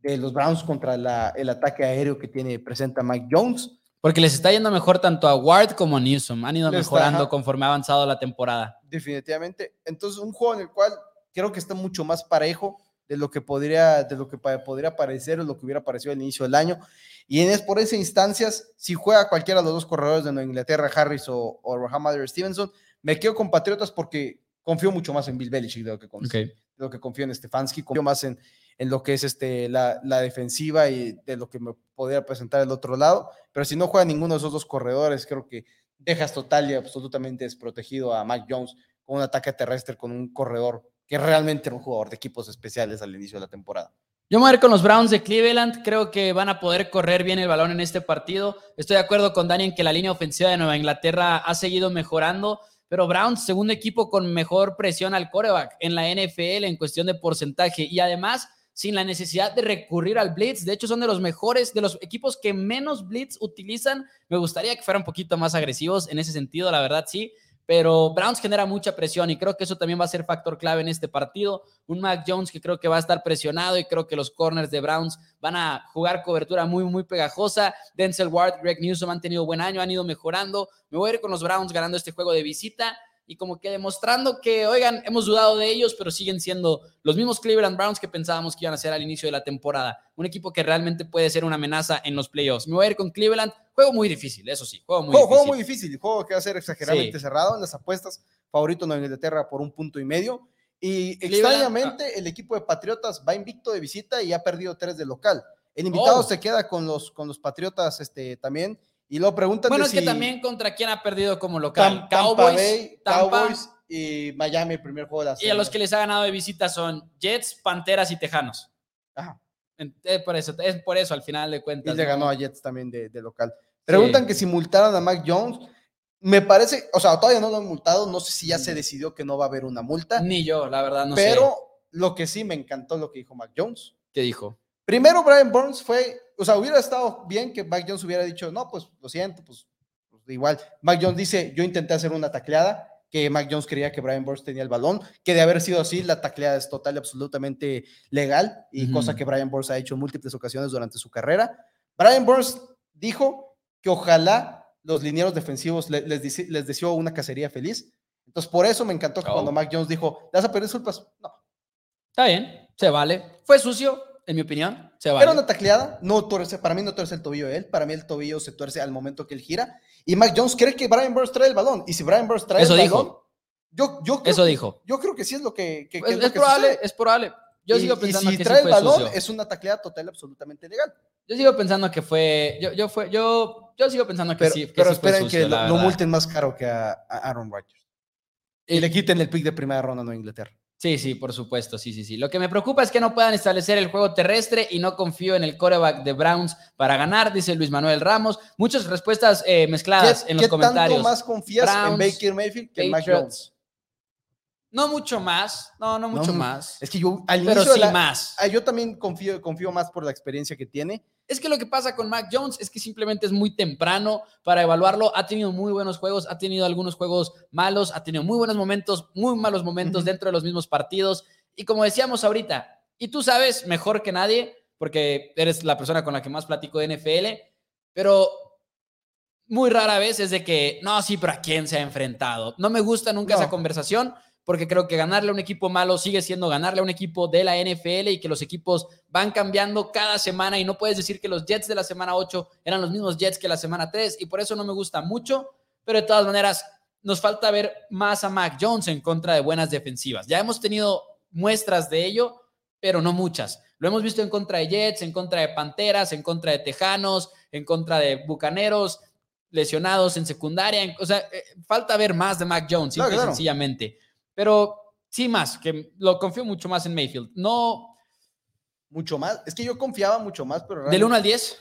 de los Browns contra la, el ataque aéreo que tiene, presenta Mike Jones. Porque les está yendo mejor tanto a Ward como a Newsom. Han ido mejorando conforme ha avanzado la temporada. Definitivamente. Entonces, un juego en el cual creo que está mucho más parejo de lo que podría, de lo que podría parecer o lo que hubiera parecido al inicio del año. Y en es por esas instancias, si juega cualquiera de los dos corredores de Nueva Inglaterra, Harris o, o Rahamad Stevenson, me quedo con Patriotas porque confío mucho más en Bill Belichick de lo que, confío, lo que confío en Stefanski, confío más en, en lo que es este, la, la, defensiva y de lo que me podría presentar el otro lado. Pero si no juega ninguno de esos dos corredores, creo que dejas total y absolutamente desprotegido a Mike Jones con un ataque terrestre, con un corredor que realmente era un jugador de equipos especiales al inicio de la temporada. Yo me voy a ir con los Browns de Cleveland. Creo que van a poder correr bien el balón en este partido. Estoy de acuerdo con Dani en que la línea ofensiva de Nueva Inglaterra ha seguido mejorando pero Browns, segundo equipo con mejor presión al coreback en la NFL en cuestión de porcentaje y además sin la necesidad de recurrir al blitz. De hecho, son de los mejores, de los equipos que menos blitz utilizan. Me gustaría que fueran un poquito más agresivos en ese sentido, la verdad sí, pero Browns genera mucha presión y creo que eso también va a ser factor clave en este partido. Un Mac Jones que creo que va a estar presionado y creo que los corners de Browns van a jugar cobertura muy, muy pegajosa. Denzel Ward, Greg Newsom han tenido buen año, han ido mejorando. Me voy a ir con los Browns ganando este juego de visita y como que demostrando que, oigan, hemos dudado de ellos, pero siguen siendo los mismos Cleveland Browns que pensábamos que iban a ser al inicio de la temporada. Un equipo que realmente puede ser una amenaza en los playoffs. Me voy a ir con Cleveland. Juego muy difícil, eso sí, juego muy juego, difícil. Juego muy difícil, juego que va a ser exageradamente cerrado en las apuestas. Favorito en Inglaterra por un punto y medio. Y extrañamente, ah. el equipo de Patriotas va invicto de visita y ha perdido tres de local. El invitado oh. se queda con los, con los Patriotas este, también. Y lo preguntan. Bueno, es que también contra quién ha perdido como local. Cowboys, Cowboys y Miami, el primer juego de la serie. Y a los que les ha ganado de visita son Jets, Panteras y Tejanos. Ajá. Es por eso, es por eso al final de cuentas. Y le ganó a Jets también de, local. Preguntan que si multaron a Mac Jones. Me parece, o sea, todavía no lo han multado, no sé si ya se decidió que no va a haber una multa. Ni yo, la verdad, no sé. Pero lo que sí me encantó lo que dijo Mac Jones. ¿Qué dijo? Primero, Brian Burns fue, o sea, hubiera estado bien que Mac Jones hubiera dicho, no, pues lo siento, pues, pues igual. Mac Jones dice, yo intenté hacer una tacleada, que Mac Jones creía que Brian Burns tenía el balón, que de haber sido así, la tacleada es total y absolutamente legal, y cosa que Brian Burns ha hecho en múltiples ocasiones durante su carrera. Brian Burns dijo que ojalá los linieros defensivos les, les, deseó una cacería feliz. Entonces, por eso me encantó que cuando oh. Mac Jones dijo, ¿le vas a perder disculpas? No. Está bien, se vale. Fue sucio, en mi opinión. Se vale. Era una tacleada, no tuerce, para mí no tuerce el tobillo de él, para mí el tobillo se tuerce al momento que él gira y Mac Jones cree que Brian Burns trae el balón. Y si Brian Burns trae Eso el dijo. balón, yo, yo Eso dijo. Yo creo que sí es lo que. que, es, probable, es probable. Yo sigo pensando y si que trae el balón, es una tacleada total absolutamente legal. Yo sigo pensando que fue. Yo, yo, fue, yo, yo sigo pensando que sí. pero esperen que lo, multen más caro que a, Aaron Rodgers. Y, le quiten el pick de primera ronda a Nueva Inglaterra. Sí, sí, por supuesto, sí, sí, sí. Lo que me preocupa es que no puedan establecer el juego terrestre y no confío en el coreback de Browns para ganar, dice Luis Manuel Ramos. Muchas respuestas eh, mezcladas en los comentarios. ¿Qué tanto más confías en Baker Mayfield que en Mac Jones? No mucho más, no, no mucho más. Es que yo al Pero sí más. Ah, yo también confío, confío más por la experiencia que tiene. Es que lo que pasa con Mac Jones es que simplemente es muy temprano para evaluarlo. Ha tenido muy buenos juegos, ha tenido algunos juegos malos, ha tenido muy buenos momentos, muy malos momentos dentro de los mismos partidos. Y como decíamos ahorita, y tú sabes mejor que nadie, porque eres la persona con la que más platico de NFL, pero muy rara vez es de que, no, sí, pero ¿a quién se ha enfrentado? No me gusta nunca esa conversación porque creo que ganarle a un equipo malo sigue siendo ganarle a un equipo de la NFL y que los equipos van cambiando cada semana y no puedes decir que los Jets de la semana 8 eran los mismos Jets que la semana 3 y por eso no me gusta mucho, pero de todas maneras nos falta ver más a Mac Jones en contra de buenas defensivas. Ya hemos tenido muestras de ello, pero no muchas. Lo hemos visto en contra de Jets, en contra de Panteras, en contra de Tejanos, en contra de Bucaneros, lesionados en secundaria. O sea, eh, falta ver más de Mac Jones, simple y sencillamente. Pero sí más, que lo confío mucho más en Mayfield. No. Mucho más. Es que yo confiaba mucho más, pero. ¿Del 1 al 10?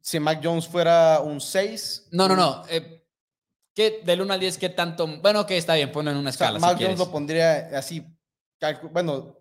Si Mac Jones fuera un 6. No, no, no. Eh, ¿qué, del 1 al 10, ¿qué tanto? Bueno, que está bien, ponlo en una escala. Mac Jones lo pondría así. Bueno,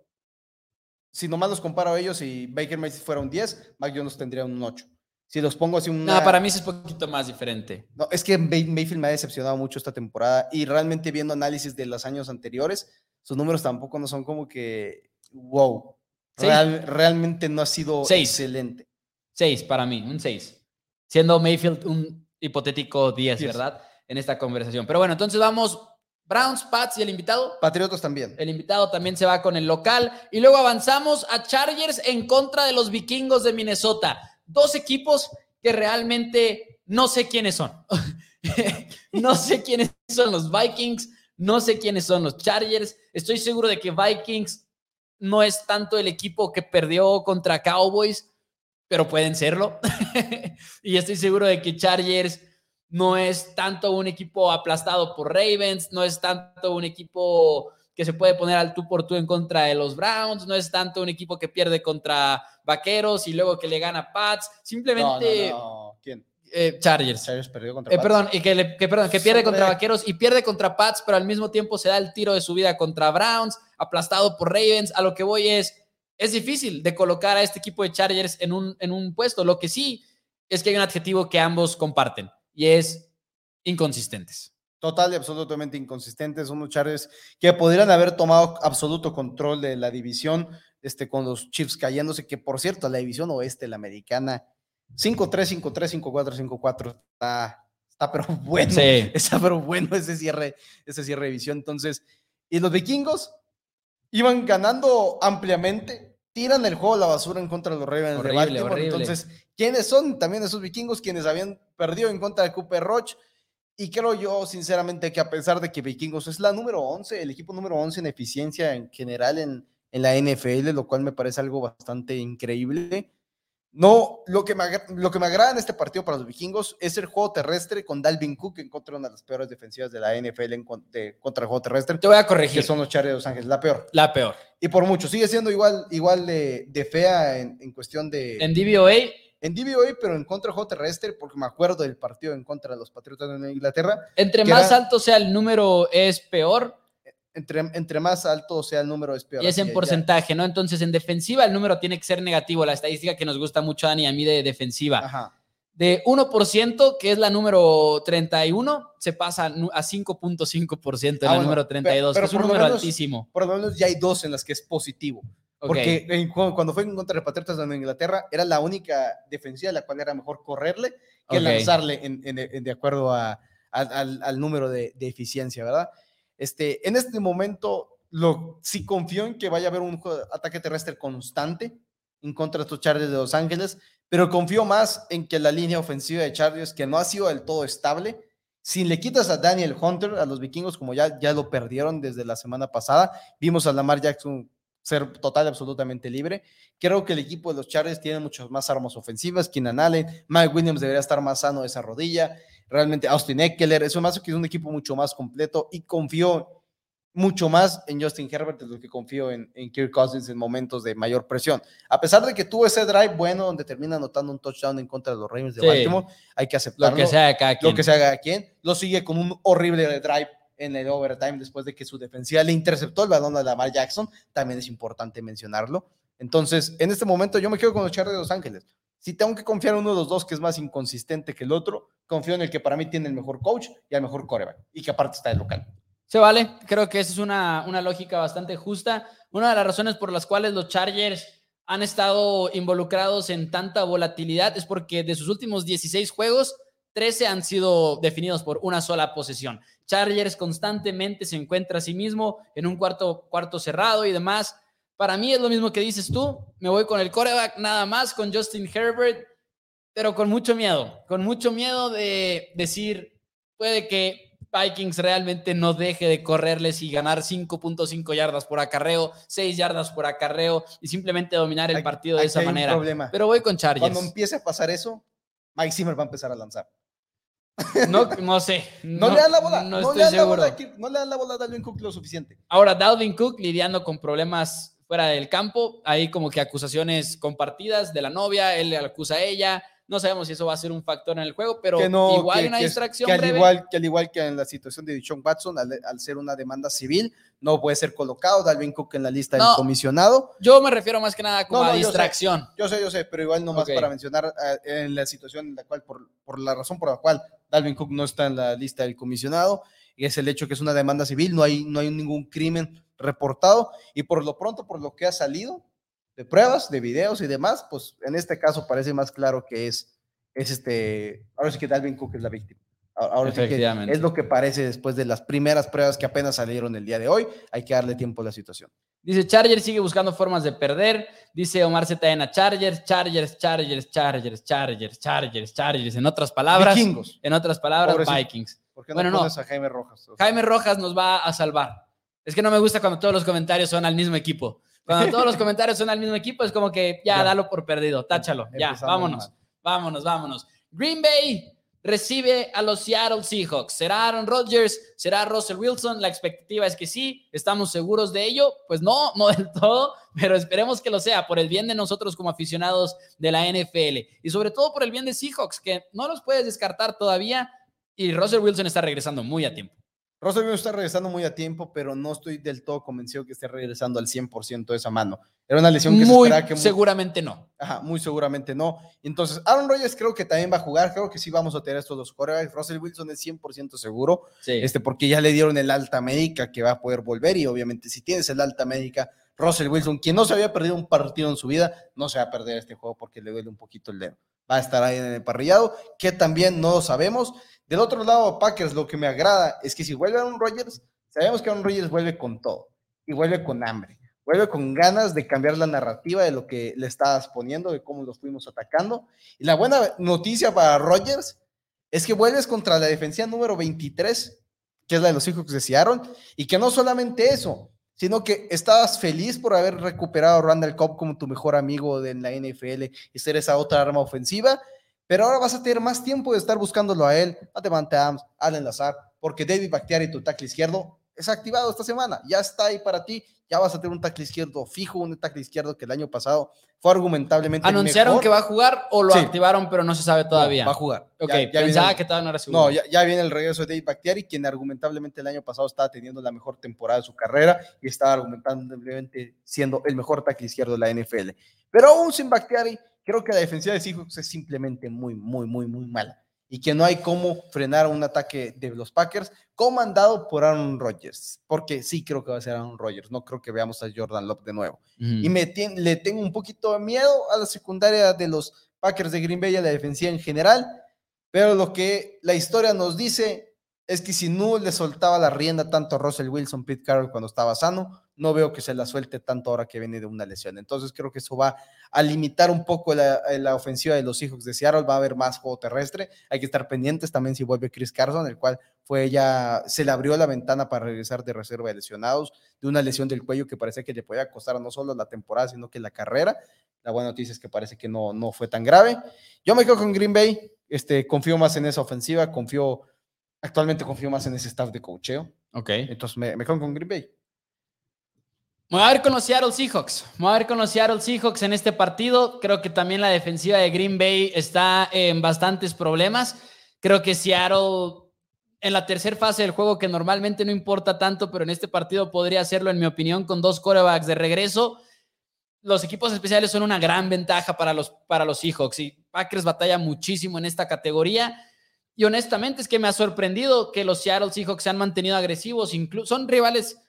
si nomás los comparo a ellos y Baker Mayfield fuera un 10, Mac Jones tendría un 8. Si los pongo así un... No, para mí es un poquito más diferente. No, es que Mayfield me ha decepcionado mucho esta temporada y realmente viendo análisis de los años anteriores, sus números tampoco no son como que wow. realmente no ha sido excelente. 6 para mí, un 6. Siendo Mayfield un hipotético 10, ¿verdad? En esta conversación. Pero bueno, entonces vamos Browns, Pats y el invitado. Patriotas también. El invitado también se va con el local. Y luego avanzamos a Chargers en contra de los vikingos de Minnesota. Dos equipos que realmente no sé quiénes son. no sé quiénes son los Vikings, no sé quiénes son los Chargers. Estoy seguro de que Vikings no es tanto el equipo que perdió contra Cowboys, pero pueden serlo. y estoy seguro de que Chargers no es tanto un equipo aplastado por Ravens, no es tanto un equipo que se puede poner al tú por tú en contra de los Browns, no es tanto un equipo que pierde contra Vaqueros y luego que le gana Pats, simplemente... No, ¿Quién? Eh, Chargers. Chargers perdió contra eh, Perdón, y que, que, perdón, que pierde contra Vaqueros y pierde contra Pats, pero al mismo tiempo se da el tiro de su vida contra Browns, aplastado por Ravens. A lo que voy es, es difícil de colocar a este equipo de Chargers en un, en un puesto. Lo que sí es que hay un adjetivo que ambos comparten y es inconsistentes. Total y absolutamente inconsistentes. Son Chargers que podrían haber tomado absoluto control de la división este, con los Chiefs cayéndose, que por cierto, la división oeste, la americana, 5-3, 5-3, 5-4, 5-4, está, está pero bueno. Sí. Está pero bueno ese cierre, ese cierre de división. Entonces, y los vikingos iban ganando ampliamente, tiran el juego a la basura en contra de los Ravens de Baltimore. Entonces, ¿quiénes son también esos vikingos quienes habían perdido en contra de Cooper Roach? Y creo yo, sinceramente, que a pesar de que Vikingos es la número 11, el equipo número 11 en eficiencia en general en, en la NFL, lo cual me parece algo bastante increíble. No, lo que, me, lo que me agrada en este partido para los vikingos es el juego terrestre con Dalvin Cook en contra de una de las peores defensivas de la NFL en, contra el juego terrestre. Te voy a corregir. Que son los Chargers de Los Ángeles, la peor. La peor. Y por mucho, sigue siendo igual, igual de, de fea en, en, cuestión de... En DVOA. En DVOA, pero en contra del juego terrestre, porque me acuerdo del partido en contra de los Patriotas de Inglaterra. Entre más alto sea el número, es peor entre, entre más alto sea el número es peor. Y es en porcentaje, ¿no? Entonces, en defensiva el número tiene que ser negativo, la estadística que nos gusta mucho, Dani, a mí de defensiva. Ajá. De 1%, que es la número 31, se pasa a 5.5% en ah, la número 32, pero, que es un número altísimo. Por lo menos ya hay dos en las que es positivo. Porque cuando fue en contra de Patriotas de Inglaterra, era la única defensiva a la cual era mejor correrle que lanzarle en, de acuerdo a, al, al, número de, de eficiencia, ¿verdad? Este, en este momento, lo, sí confío en que vaya a haber un ataque terrestre constante en contra de estos Chargers de Los Ángeles, pero confío más en que la línea ofensiva de Chargers, que no ha sido del todo estable, si le quitas a Daniel Hunter, a los vikingos, como ya, ya lo perdieron desde la semana pasada, vimos a Lamar Jackson ser total absolutamente libre. Creo que el equipo de los Chargers tiene muchas más armas ofensivas. Keenan Allen, Mike Williams debería estar más sano de esa rodilla realmente Austin Eckler, eso más que es un equipo mucho más completo y confío mucho más en Justin Herbert de lo que confío en, en Kirk Cousins en momentos de mayor presión. A pesar de que tuvo ese drive bueno donde termina anotando un touchdown en contra de los Ravens de Baltimore, hay que aceptarlo. Lo que sea cada quien. Lo que sea cada quien. Lo sigue con un horrible drive en el overtime después de que su defensiva le interceptó el balón a Lamar Jackson. También es importante mencionarlo. Entonces, en este momento yo me quedo con los Chargers de Los Ángeles. Si tengo que confiar en uno de los dos que es más inconsistente que el otro, confío en el que para mí tiene el mejor coach y el mejor coreback, y que aparte está de local. Se vale, creo que esa es una, una lógica bastante justa. Una de las razones por las cuales los Chargers han estado involucrados en tanta volatilidad es porque de sus últimos 16 juegos, 13 han sido definidos por una sola posesión. Chargers constantemente se encuentra a sí mismo en un cuarto, cuarto cerrado y demás. Para mí es lo mismo que dices tú. Me voy con el coreback nada más, con Justin Herbert, pero con mucho miedo, con mucho miedo de decir, puede que Vikings realmente no deje de correrles y ganar 5.5 yardas por acarreo, 6 yardas por acarreo y simplemente dominar el partido de esa manera. Pero voy con Chargers. Cuando empiece a pasar eso, Mike Zimmer va a empezar a lanzar. No, no sé. No, le dan la bola. No, estoy le dan seguro. La bola, no le dan la bola a Dalvin Cook lo suficiente. Ahora, Dalvin Cook lidiando con problemas fuera del campo, hay como que acusaciones compartidas de la novia, él le acusa a ella. No sabemos si eso va a ser un factor en el juego, pero igual hay una distracción. Que al, igual, que al igual que en la situación de Dijon Watson, al, ser una demanda civil, no puede ser colocado Dalvin Cook en la lista del comisionado. Yo me refiero más que nada como a distracción. Yo sé, yo sé, pero igual nomás más para mencionar eh, en la situación en la cual, por, por la razón por la cual Dalvin Cook no está en la lista del comisionado, y es el hecho que es una demanda civil, no hay, no hay ningún crimen reportado, y por lo pronto, por lo que ha salido, de pruebas, de videos y demás, pues en este caso parece más claro que es, es este, ahora sí que Dalvin Cook es la víctima. Ahora sí que es lo que parece después de las primeras pruebas que apenas salieron el día de hoy. Hay que darle tiempo a la situación. Dice Chargers sigue buscando formas de perder. Dice Omar Zetena Chargers, Chargers, Chargers, Chargers, Chargers, Chargers, Chargers. En otras palabras, Vikingos. En otras palabras, Vikings. ¿Por qué no bueno, no. a Jaime Rojas? Jaime Rojas nos va a salvar. Es que no me gusta cuando todos los comentarios son al mismo equipo. Cuando todos los comentarios son al mismo equipo, es como que ya, dalo por perdido, táchalo, ya, vámonos, vámonos, vámonos. Green Bay recibe a los Seattle Seahawks. ¿Será Aaron Rodgers? ¿Será Russell Wilson? La expectativa es que sí, estamos seguros de ello. Pues no, no del todo, pero esperemos que lo sea por el bien de nosotros como aficionados de la NFL y sobre todo por el bien de Seahawks, que no los puedes descartar todavía y Russell Wilson está regresando muy a tiempo. Russell está regresando muy a tiempo, pero no estoy del todo convencido que esté regresando al 100% de esa mano. Era una lesión que muy, se esperaba que... seguramente no. Ajá, muy seguramente no. Entonces, Aaron Rodgers creo que también va a jugar. Creo que sí vamos a tener estos dos corebacks. Russell Wilson es 100% seguro. Este, porque ya le dieron el alta médica que va a poder volver. Y obviamente, si tienes el alta médica, Russell Wilson, quien no se había perdido un partido en su vida, no se va a perder este juego porque le duele un poquito el dedo. Va a estar ahí en el parrillado, que también no lo sabemos. Del otro lado, Packers, lo que me agrada es que si vuelve a un Rodgers, sabemos que Aaron Rodgers vuelve con todo y vuelve con hambre, vuelve con ganas de cambiar la narrativa de lo que le estabas poniendo, de cómo lo fuimos atacando. Y la buena noticia para Rodgers es que vuelves contra la defensiva número 23, que es la de los hijos que se y que no solamente eso, sino que estabas feliz por haber recuperado a Randall Cobb como tu mejor amigo de la NFL y ser esa otra arma ofensiva, pero ahora vas a tener más tiempo de estar buscándolo a él, a Devante Adams, a Lazar, porque David Bakhtiari, tu tackle izquierdo, es activado esta semana. Ya está ahí para ti. Ya vas a tener un tackle izquierdo fijo, un tackle izquierdo que el año pasado fue argumentablemente. ¿Anunciaron que va a jugar o lo activaron, pero no se sabe todavía? va a jugar. Ok, ya, pensaba que todavía no era seguro. No, ya, viene el regreso de David Bakhtiari, quien argumentablemente el año pasado estaba teniendo la mejor temporada de su carrera y estaba argumentablemente siendo el mejor tackle izquierdo de la NFL. Pero aún sin Bakhtiari, creo que la defensiva de Seahawks es simplemente muy, muy, muy, muy mala. Y que no hay cómo frenar un ataque de los Packers comandado por Aaron Rodgers. Porque sí creo que va a ser Aaron Rodgers. No creo que veamos a Jordan Love de nuevo. Y me le tengo un poquito de miedo a la secundaria de los Packers de Green Bay, a la defensiva en general. Pero lo que la historia nos dice es que si no le soltaba la rienda tanto a Russell Wilson, Pete Carroll cuando estaba sano, no veo que se la suelte tanto ahora que viene de una lesión. Entonces creo que eso va a limitar un poco la, la, ofensiva de los hijos de Seattle, va a haber más juego terrestre, hay que estar pendientes también si vuelve Chris Carson, el cual fue ya, se le abrió la ventana para regresar de reserva de lesionados, de una lesión del cuello que parece que le podía costar no solo la temporada, sino que la carrera. La buena noticia es que parece que no, no fue tan grave. Yo me quedo con Green Bay, este, confío más en esa ofensiva, confío, actualmente confío más en ese staff de cocheo. Ok. Entonces me, me quedo con Green Bay. Me voy a ver con los Seattle Seahawks. Me voy a ver con los Seahawks en este partido. Creo que también la defensiva de Green Bay está en bastantes problemas. Creo que Seattle en la tercera fase del juego, que normalmente no importa tanto, pero en este partido podría hacerlo, en mi opinión, con dos corebacks de regreso. Los equipos especiales son una gran ventaja para los, para los Seahawks y Packers batalla muchísimo en esta categoría. Y honestamente es que me ha sorprendido que los Seattle Seahawks se han mantenido agresivos, incluso son rivales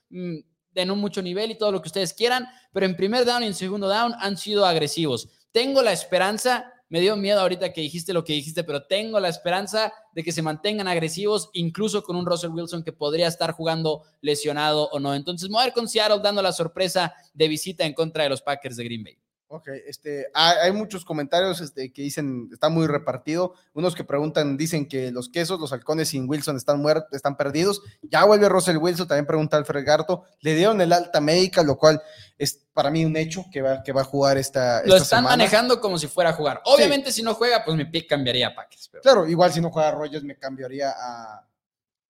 de no mucho nivel y todo lo que ustedes quieran, pero en primer down y en segundo down han sido agresivos. Tengo la esperanza, me dio miedo ahorita que dijiste lo que dijiste, pero tengo la esperanza de que se mantengan agresivos, incluso con un Russell Wilson que podría estar jugando lesionado o no. Entonces, ir con Seattle dando la sorpresa de visita en contra de los Packers de Green Bay. Ok, este, hay, muchos comentarios este, que dicen, está muy repartido. Unos que preguntan, dicen que los quesos, los halcones sin Wilson están muertos, están perdidos. Ya vuelve Russell Wilson, también pregunta Alfred Garto. Le dieron el alta médica, lo cual es para mí un hecho que va, que va a jugar esta. Lo esta están semana. manejando como si fuera a jugar. Obviamente, si no juega, pues mi pick cambiaría a Packers. pero- Claro, igual si no juega Rogers me cambiaría a,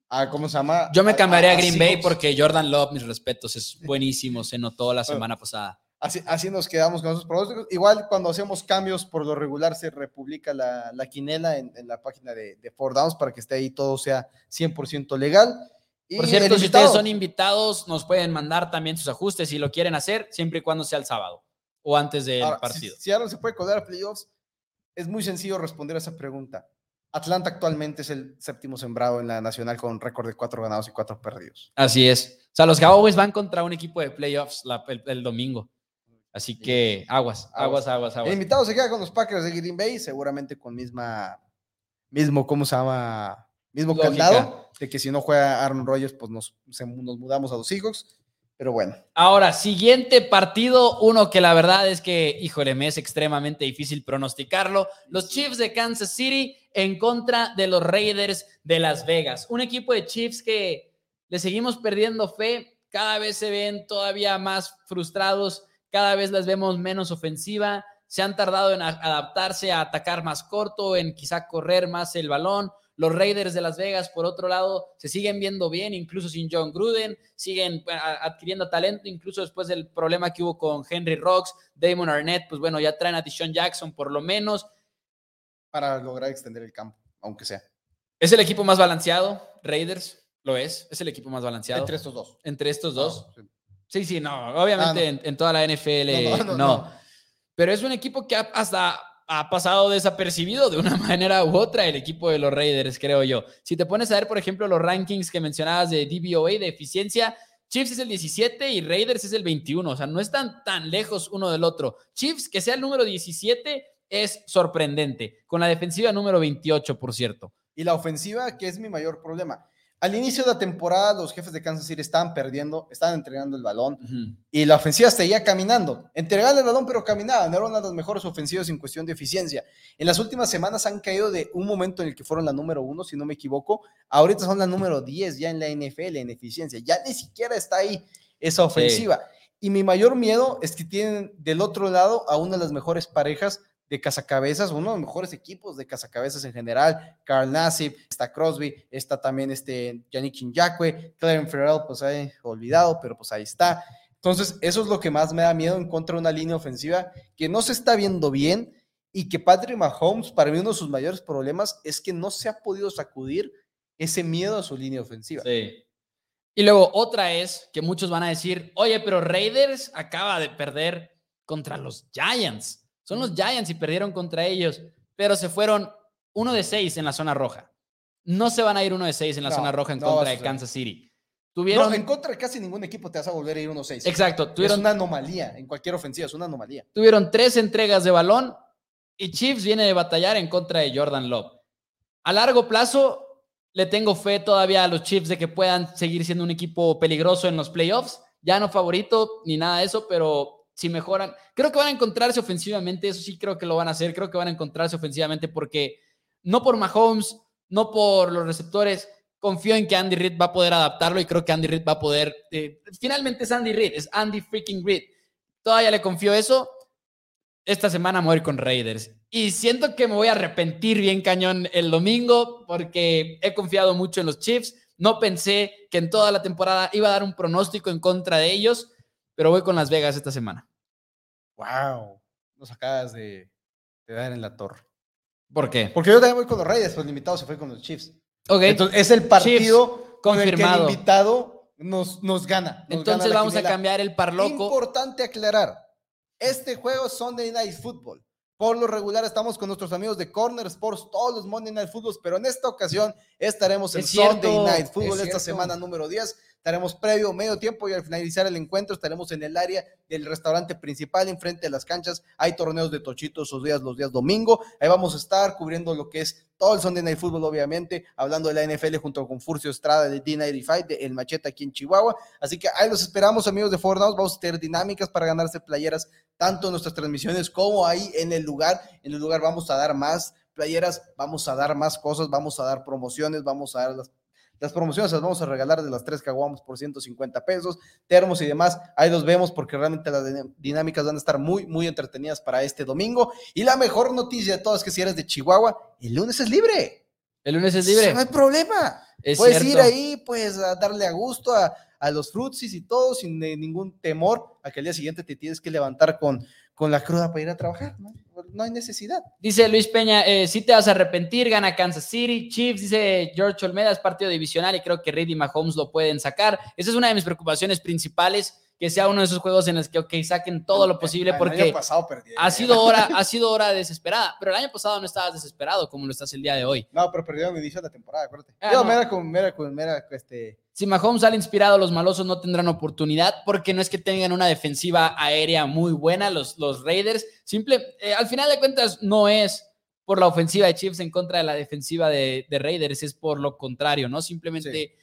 a ¿cómo se llama? Yo me cambiaría a Green Bay porque Jordan Love, mis respetos, es buenísimo. Se notó la semana pasada. Así, así nos quedamos con esos pronósticos. Igual cuando hacemos cambios, por lo regular se republica la, la quinela en, en la página de, de Four Downs para que esté ahí todo sea 100% legal. Y Por cierto, si ustedes son invitados, nos pueden mandar también sus ajustes si lo quieren hacer, siempre y cuando sea el sábado o antes del Ahora, si- partido. Si, ahora se puede colar a playoffs, es muy sencillo responder a esa pregunta. Atlanta actualmente es el séptimo sembrado en la nacional con récord de cuatro ganados y cuatro perdidos. Así es. O sea, los Cowboys van contra un equipo de playoffs la- el, el domingo. Así que aguas, aguas, aguas, El aguas. invitado se queda con los Packers de Green Bay, seguramente con misma, mismo, ¿cómo se llama? Mismo Lógica. candado, de que si no juega Aaron Rodgers, pues nos, se- nos mudamos a los Seahawks. Pero bueno, Ahora, siguiente partido, uno que la verdad es que, híjole, me es extremadamente difícil pronosticarlo. Los Chiefs de Kansas City en contra de los Raiders de Las Vegas. Un equipo de Chiefs que le seguimos perdiendo fe, cada vez se ven todavía más frustrados, cada vez las vemos menos ofensiva, se han tardado en adaptarse a atacar más corto, en quizá correr más el balón. Los Raiders de Las Vegas, por otro lado, se siguen viendo bien, incluso sin John Gruden, siguen adquiriendo talento, incluso después del problema que hubo con Henry Rocks, Damon Arnett, pues bueno, ya traen a Deshaun Jackson por lo menos. para lograr extender el campo, aunque sea. ¿Es el equipo más balanceado? Raiders, lo es, es el equipo más balanceado. Entre estos dos. Entre estos dos. No, sí. Sí, sí, no, obviamente Ah, no. En, en toda la NFL No. Pero es un equipo que ha, hasta ha pasado desapercibido de una manera u otra el equipo de los Raiders, creo yo. Si te pones a ver, por ejemplo, los rankings que mencionabas de DVOA, de eficiencia, Chiefs es el 17 y Raiders es el 21, o sea, no están tan lejos uno del otro. Chiefs, que sea el número 17, es sorprendente, con la defensiva número 28, por cierto. Y la ofensiva, que es mi mayor problema. Al inicio de la temporada, los jefes de Kansas City estaban perdiendo, estaban entregando el balón y la ofensiva seguía caminando. Entregaban el balón, pero caminaban. Era una de las mejores ofensivas en cuestión de eficiencia. En las últimas semanas han caído de un momento en el que fueron la número uno, si no me equivoco. Ahorita son la número 10 ya en la NFL en eficiencia. Ya ni siquiera está ahí esa ofensiva. Y mi mayor miedo es que tienen del otro lado a una de las mejores parejas de cazacabezas, uno de los mejores equipos de cazacabezas en general, Carl Nassib, está Crosby, está también este Yannick Ngakoue, Clarence Ferrell, pues ahí olvidado, pero pues ahí está. Entonces, eso es lo que más me da miedo en contra de una línea ofensiva que no se está viendo bien y que Patrick Mahomes, para mí uno de sus mayores problemas es que no se ha podido sacudir ese miedo a su línea ofensiva. Sí. Y luego otra es que muchos van a decir, oye, pero Raiders acaba de perder contra los Giants. Son los Giants y perdieron contra ellos, pero se fueron uno de seis en la zona roja. No se van a ir uno de seis en la No, zona roja en no contra de. Kansas City. Tuvieron, No, en contra de casi ningún equipo te vas a volver a ir 1-6. exacto, Es tuvieron, una anomalía en cualquier ofensiva, es una anomalía. tuvieron tres entregas de balón y Chiefs viene de batallar en contra de Jordan Love. A largo plazo, le tengo fe todavía a los Chiefs de que puedan seguir siendo un equipo peligroso en los playoffs. Ya no favorito ni nada de eso, pero si mejoran, creo que van a encontrarse ofensivamente. Eso sí creo que lo van a hacer. Creo que van a encontrarse ofensivamente porque no por Mahomes, no por los receptores. Confío en que Andy Reid va a poder adaptarlo y creo que Andy Reid va a poder. eh, finalmente es Andy Reid, es Andy freaking Reid. Todavía le confío eso. Esta semana voy a ir con Raiders. Y siento que me voy a arrepentir bien cañón el domingo porque he confiado mucho en los Chiefs. No pensé que en toda la temporada iba a dar un pronóstico en contra de ellos, pero voy con Las Vegas esta semana. Wow. Nos acabas de, de dar en la torre. ¿Por qué? Porque yo también voy con los Reyes, el invitado se fue con los Chiefs. Ok, Entonces, es el partido con el que el confirmado. invitado nos, nos gana. nos entonces gana vamos a cambiar el parloco. Importante aclarar, este juego es Sunday Night Football. Por lo regular estamos con nuestros amigos de Corner Sports todos los Monday Night Footballs, pero en esta ocasión estaremos en Es Sunday Night Football es esta semana número 10. Estaremos previo, medio tiempo y al finalizar el encuentro estaremos en el área del restaurante principal, enfrente de las canchas. Hay torneos de tochitos esos días, los días domingo. Ahí vamos a estar cubriendo lo que es todo el Sunday Night Football, obviamente, hablando de la NFL junto con Furcio Estrada de D95, de El Machete aquí en Chihuahua. Así que ahí los esperamos, amigos de Fortnite. Vamos a tener dinámicas para ganarse playeras, tanto en nuestras transmisiones como ahí en el lugar. En el lugar vamos a dar más playeras, vamos a dar más cosas, vamos a dar promociones, vamos a dar las las promociones las vamos a regalar de las tres caguamos por 150 pesos, termos y demás. Ahí los vemos porque realmente las dinámicas van a estar muy, muy entretenidas para este domingo. Y la mejor noticia de todas es que si eres de Chihuahua, el lunes es libre. El lunes es libre. No hay problema. Puedes ir ahí, pues, a darle a gusto a, a los frutsis y todo sin ningún temor a que el día siguiente te tienes que levantar con, con la cruda para ir a trabajar, ¿no? Hay necesidad. Dice Luis Peña, eh, si te vas a arrepentir, gana Kansas City. Chiefs, dice George Olmeda, es partido divisional y creo que Reed y Mahomes lo pueden sacar. Esa es una de mis preocupaciones principales, que sea uno de esos juegos en los que, ok, saquen todo lo posible porque ha sido hora, ha sido hora desesperada, pero el año pasado no estabas desesperado como lo estás el día de hoy. No, pero perdieron el inicio de la temporada, acuérdate. Ah, Yo, mera con, mera con, mera, este, si Mahomes sale inspirado, los malosos no tendrán oportunidad porque no es que tengan una defensiva aérea muy buena los, los Raiders. Simple, eh, al final de cuentas, no es por la ofensiva de Chiefs en contra de la defensiva de, Raiders, es por lo contrario, ¿no? Simplemente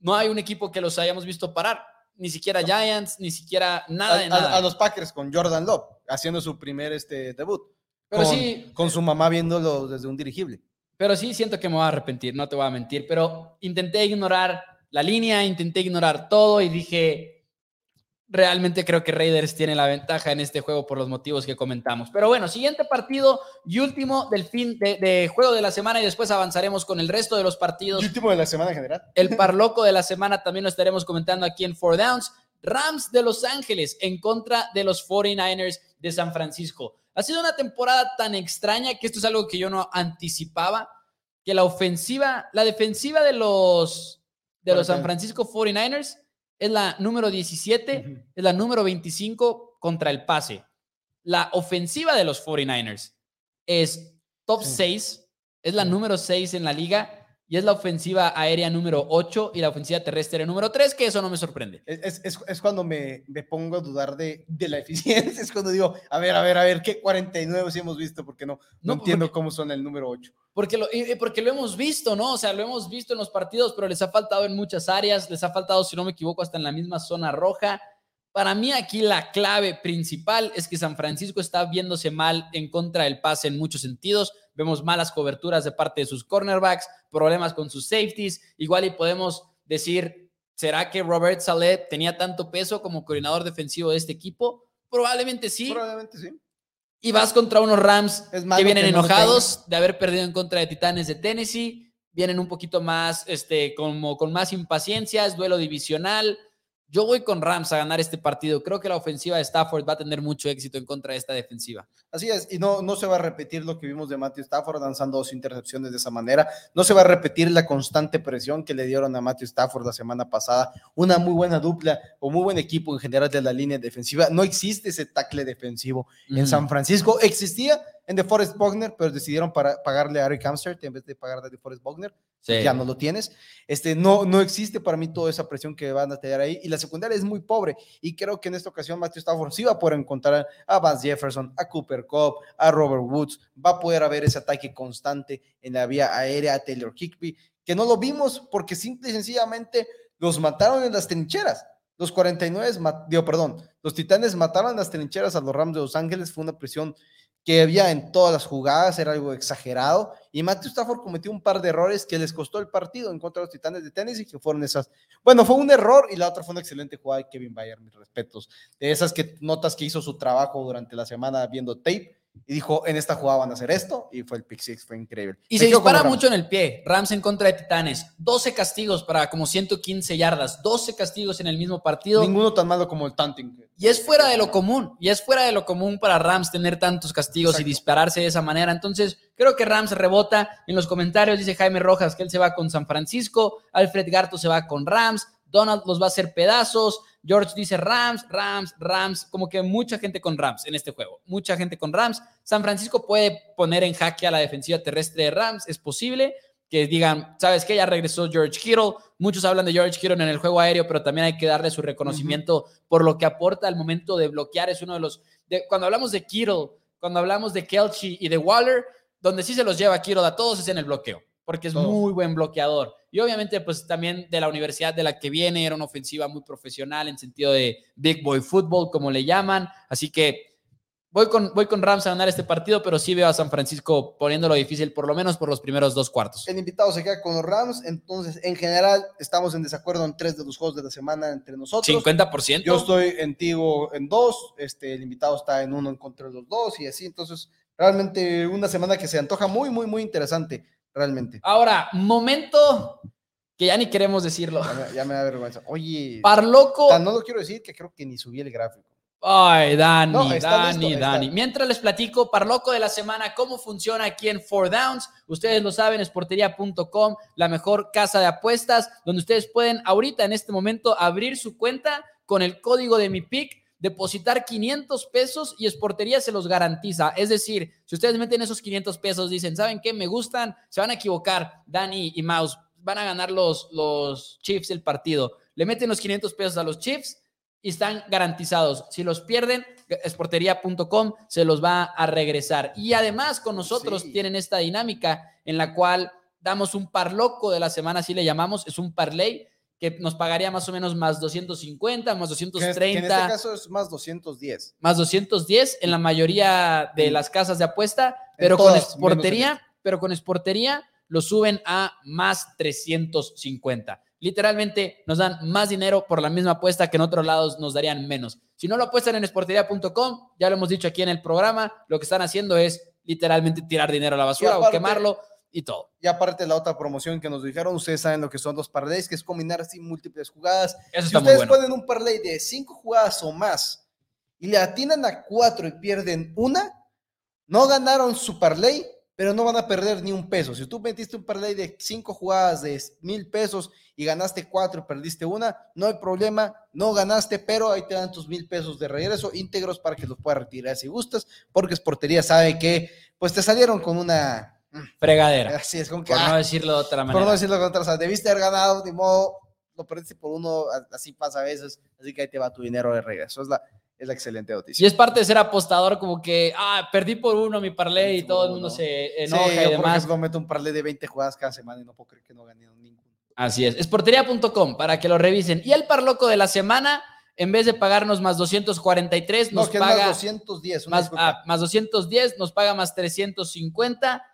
no hay un equipo que los hayamos visto parar, ni siquiera Giants, ni siquiera nada de nada. A, los Packers con Jordan Love haciendo su primer este, debut. Pero con, sí. Con su mamá viéndolo desde un dirigible. Pero sí siento que me voy a arrepentir, no te voy a mentir, pero intenté ignorar la línea, intenté ignorar todo y dije, realmente creo que Raiders tiene la ventaja en este juego por los motivos que comentamos. Pero bueno, siguiente partido y último del fin de, juego de la semana y después avanzaremos con el resto de los partidos. Y último de la semana en general. El parloco de la semana también lo estaremos comentando aquí en Four Downs. Rams de Los Ángeles en contra de los 49ers de San Francisco. Ha sido una temporada tan extraña que esto es algo que yo no anticipaba, que la ofensiva, la defensiva de los de los San Francisco 49ers es la número 17, es la número 25 contra el pase. La ofensiva de los 49ers es top 6, es la número 6 en la liga y es la ofensiva aérea número 8 y la ofensiva terrestre número 3, que eso no me sorprende. Es, es, es cuando me, me, pongo a dudar de, de, la eficiencia, es cuando digo, a ver, a ver, a ver, ¿qué 49 sí hemos visto? Porque no, no, entiendo cómo son el número 8. Porque lo, porque lo hemos visto, ¿no? O sea, lo hemos visto en los partidos, pero les ha faltado en muchas áreas, les ha faltado, si no me equivoco, hasta en la misma zona roja. Para mí aquí la clave principal es que San Francisco está viéndose mal en contra del pase en muchos sentidos. Vemos malas coberturas de parte de sus cornerbacks, problemas con sus safeties. Igual y podemos decir, ¿será que Robert Saleh tenía tanto peso como coordinador defensivo de este equipo? Probablemente sí. Probablemente sí. Y vas contra unos Rams que vienen enojados de haber perdido en contra de Titanes de Tennessee. Vienen un poquito más, este, como con más impaciencia, es duelo divisional yo voy con Rams a ganar este partido. Creo que la ofensiva de Stafford va a tener mucho éxito en contra de esta defensiva. Así es, y no, no se va a repetir lo que vimos de Matthew Stafford lanzando dos intercepciones de esa manera. No se va a repetir la constante presión que le dieron a Matthew Stafford la semana pasada. Una muy buena dupla o muy buen equipo en general de la línea defensiva. No existe ese tackle defensivo en San Francisco. Existía en The Forest Bogner, pero decidieron para, pagarle a Eric Hamstert en vez de pagarle a The Forest Bogner ya no lo tienes. Este, no, no existe para mí toda esa presión que van a tener ahí. Y la secundaria es muy pobre. Y creo que en esta ocasión Matthew Stafford sí va a poder encontrar a Vance Jefferson, a Cooper Cobb, a Robert Woods. Va a poder haber ese ataque constante en la vía aérea a Taylor Kickby, que no lo vimos porque simple y sencillamente los mataron en las trincheras. Los 49, digo, perdón, los Titanes mataron en las trincheras a los Rams de Los Ángeles. Fue una presión que había en todas las jugadas, era algo exagerado, y Matthew Stafford cometió un par de errores que les costó el partido en contra de los Titanes de y que fueron esas, bueno, fue un error y la otra fue una excelente jugada de Kevin Bayer, mis respetos, de esas que notas que hizo su trabajo durante la semana viendo tape y dijo, en esta jugada van a hacer esto, y fue el pick six, fue increíble. Y se, dispara mucho en el pie, Rams en contra de Titanes, 12 castigos para como 115 yardas, 12 castigos en el mismo partido. Ninguno tan malo como el tanting. Y es fuera de lo común, y es fuera de lo común para Rams tener tantos castigos y dispararse de esa manera. Entonces, creo que Rams rebota. En los comentarios dice Jaime Rojas que él se va con San Francisco, Alfred Garto se va con Rams, Donald los va a hacer pedazos, George dice Rams, Rams, Rams, como que mucha gente con Rams en este juego, mucha gente con Rams. San Francisco puede poner en jaque a la defensiva terrestre de Rams, es posible, que digan, ¿sabes qué? Ya regresó George Kittle. Muchos hablan de George Kittle en el juego aéreo, pero también hay que darle su reconocimiento por lo que aporta al momento de bloquear. Es uno de los. cuando hablamos de Kittle, cuando hablamos de Kelchi y de Waller, donde sí se los lleva Kittle a todos es en el bloqueo, porque es muy buen bloqueador. Y obviamente, pues también de la universidad de la que viene, era una ofensiva muy profesional en sentido de Big Boy Football, como le llaman. Así que Voy con, voy con Rams a ganar este partido, pero sí veo a San Francisco poniéndolo difícil, por lo menos por los primeros dos cuartos. El invitado se queda con los Rams, entonces en general estamos en desacuerdo en tres de los juegos de la semana entre nosotros. 50%. Yo estoy en Tigo en dos, este, el invitado está en uno en contra de los dos y así, entonces realmente una semana que se antoja muy, muy, muy interesante, realmente. Ahora, momento que ya ni queremos decirlo. Ya me, da vergüenza. Oye. Parloco. no lo quiero decir que creo que ni subí el gráfico. Ay, Dani, Dani, Dani. Mientras les platico, Parloco de la semana, cómo funciona aquí en Four Downs. Ustedes lo saben, esportería.com, la mejor casa de apuestas, donde ustedes pueden ahorita, en este momento, abrir su cuenta con el código de mi pick, depositar 500 pesos y Esportería se los garantiza. Es decir, si ustedes meten esos 500 pesos, dicen, ¿saben qué? Me gustan, se van a equivocar, Dani y Mouse, van a ganar los, los Chiefs el partido. Le meten los 500 pesos a los Chiefs y están garantizados. Si los pierden, esportería.com se los va a regresar. Y además con nosotros tienen esta dinámica en la cual damos un par loco de la semana, así le llamamos, es un parlay que nos pagaría más o menos más 250, más 230. Que en este caso es más 210. Más 210 en la mayoría de las casas de apuesta, pero con esportería, pero con esportería lo suben a más 350 literalmente nos dan más dinero por la misma apuesta que en otros lados nos darían menos. Si no lo apuestan en esportería.com, ya lo hemos dicho aquí en el programa, lo que están haciendo es literalmente tirar dinero a la basura o quemarlo y todo. Y aparte la otra promoción que nos dijeron, ustedes saben lo que son los parlays, que es combinar así múltiples jugadas. Eso si ustedes ponen un parlay de cinco jugadas o más y le atinan a cuatro y pierden una, no ganaron su parlay, pero no van a perder ni un peso. Si tú metiste un parlay de cinco jugadas de mil pesos y ganaste cuatro y perdiste una, no hay problema, no ganaste, pero ahí te dan tus mil pesos de regreso íntegros para que los puedas retirar si gustas, porque Sportería sabe que pues te salieron con una fregadera. Así es, con que, por no ah, decirlo de otra manera. Por no decirlo de otra manera, debiste haber ganado, ni modo, lo perdiste por uno, así pasa a veces, así que ahí te va tu dinero de regreso. Es la, es la excelente noticia. Y es parte de ser apostador, como que, ah, perdí por uno mi parlay y todo el mundo se enoja y demás. Por ejemplo, meto un parlay de 20 jugadas cada semana y no puedo creer que no gané ninguno. Así es. Esportería.com para que lo revisen. Y el parloco de la semana, en vez de pagarnos más 243, nos paga. Más 210. Más, ah, más 210, nos paga más 350.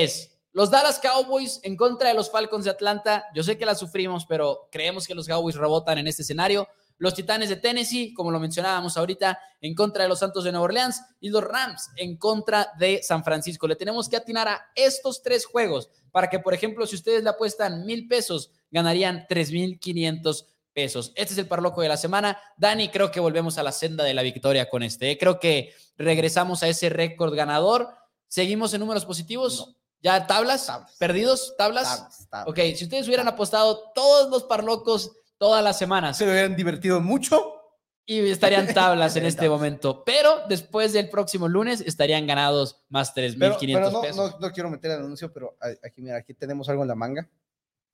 Es los Dallas Cowboys en contra de los Falcons de Atlanta. Yo sé que la sufrimos, pero creemos que los Cowboys rebotan en este escenario los Titanes de Tennessee, como lo mencionábamos ahorita, en contra de los Santos de Nueva Orleans y los Rams en contra de San Francisco. Le tenemos que atinar a estos tres juegos para que, por ejemplo, si ustedes le apuestan mil pesos, ganarían tres mil quinientos pesos. Este es el parloco de la semana. Dani, creo que volvemos a la senda de la victoria con este. ¿eh? Creo que regresamos a ese récord ganador. ¿Seguimos en números positivos? ¿Ya tablas? ¿Perdidos? ¿Tablas? tablas. Ok, si ustedes hubieran apostado todos los parlocos todas las semanas. Se hubieran divertido mucho. Y estarían tablas en este momento. Pero después del próximo lunes estarían ganados más 3.500 no, pesos. No, no, quiero meter el anuncio, pero aquí, mira, aquí tenemos algo en la manga.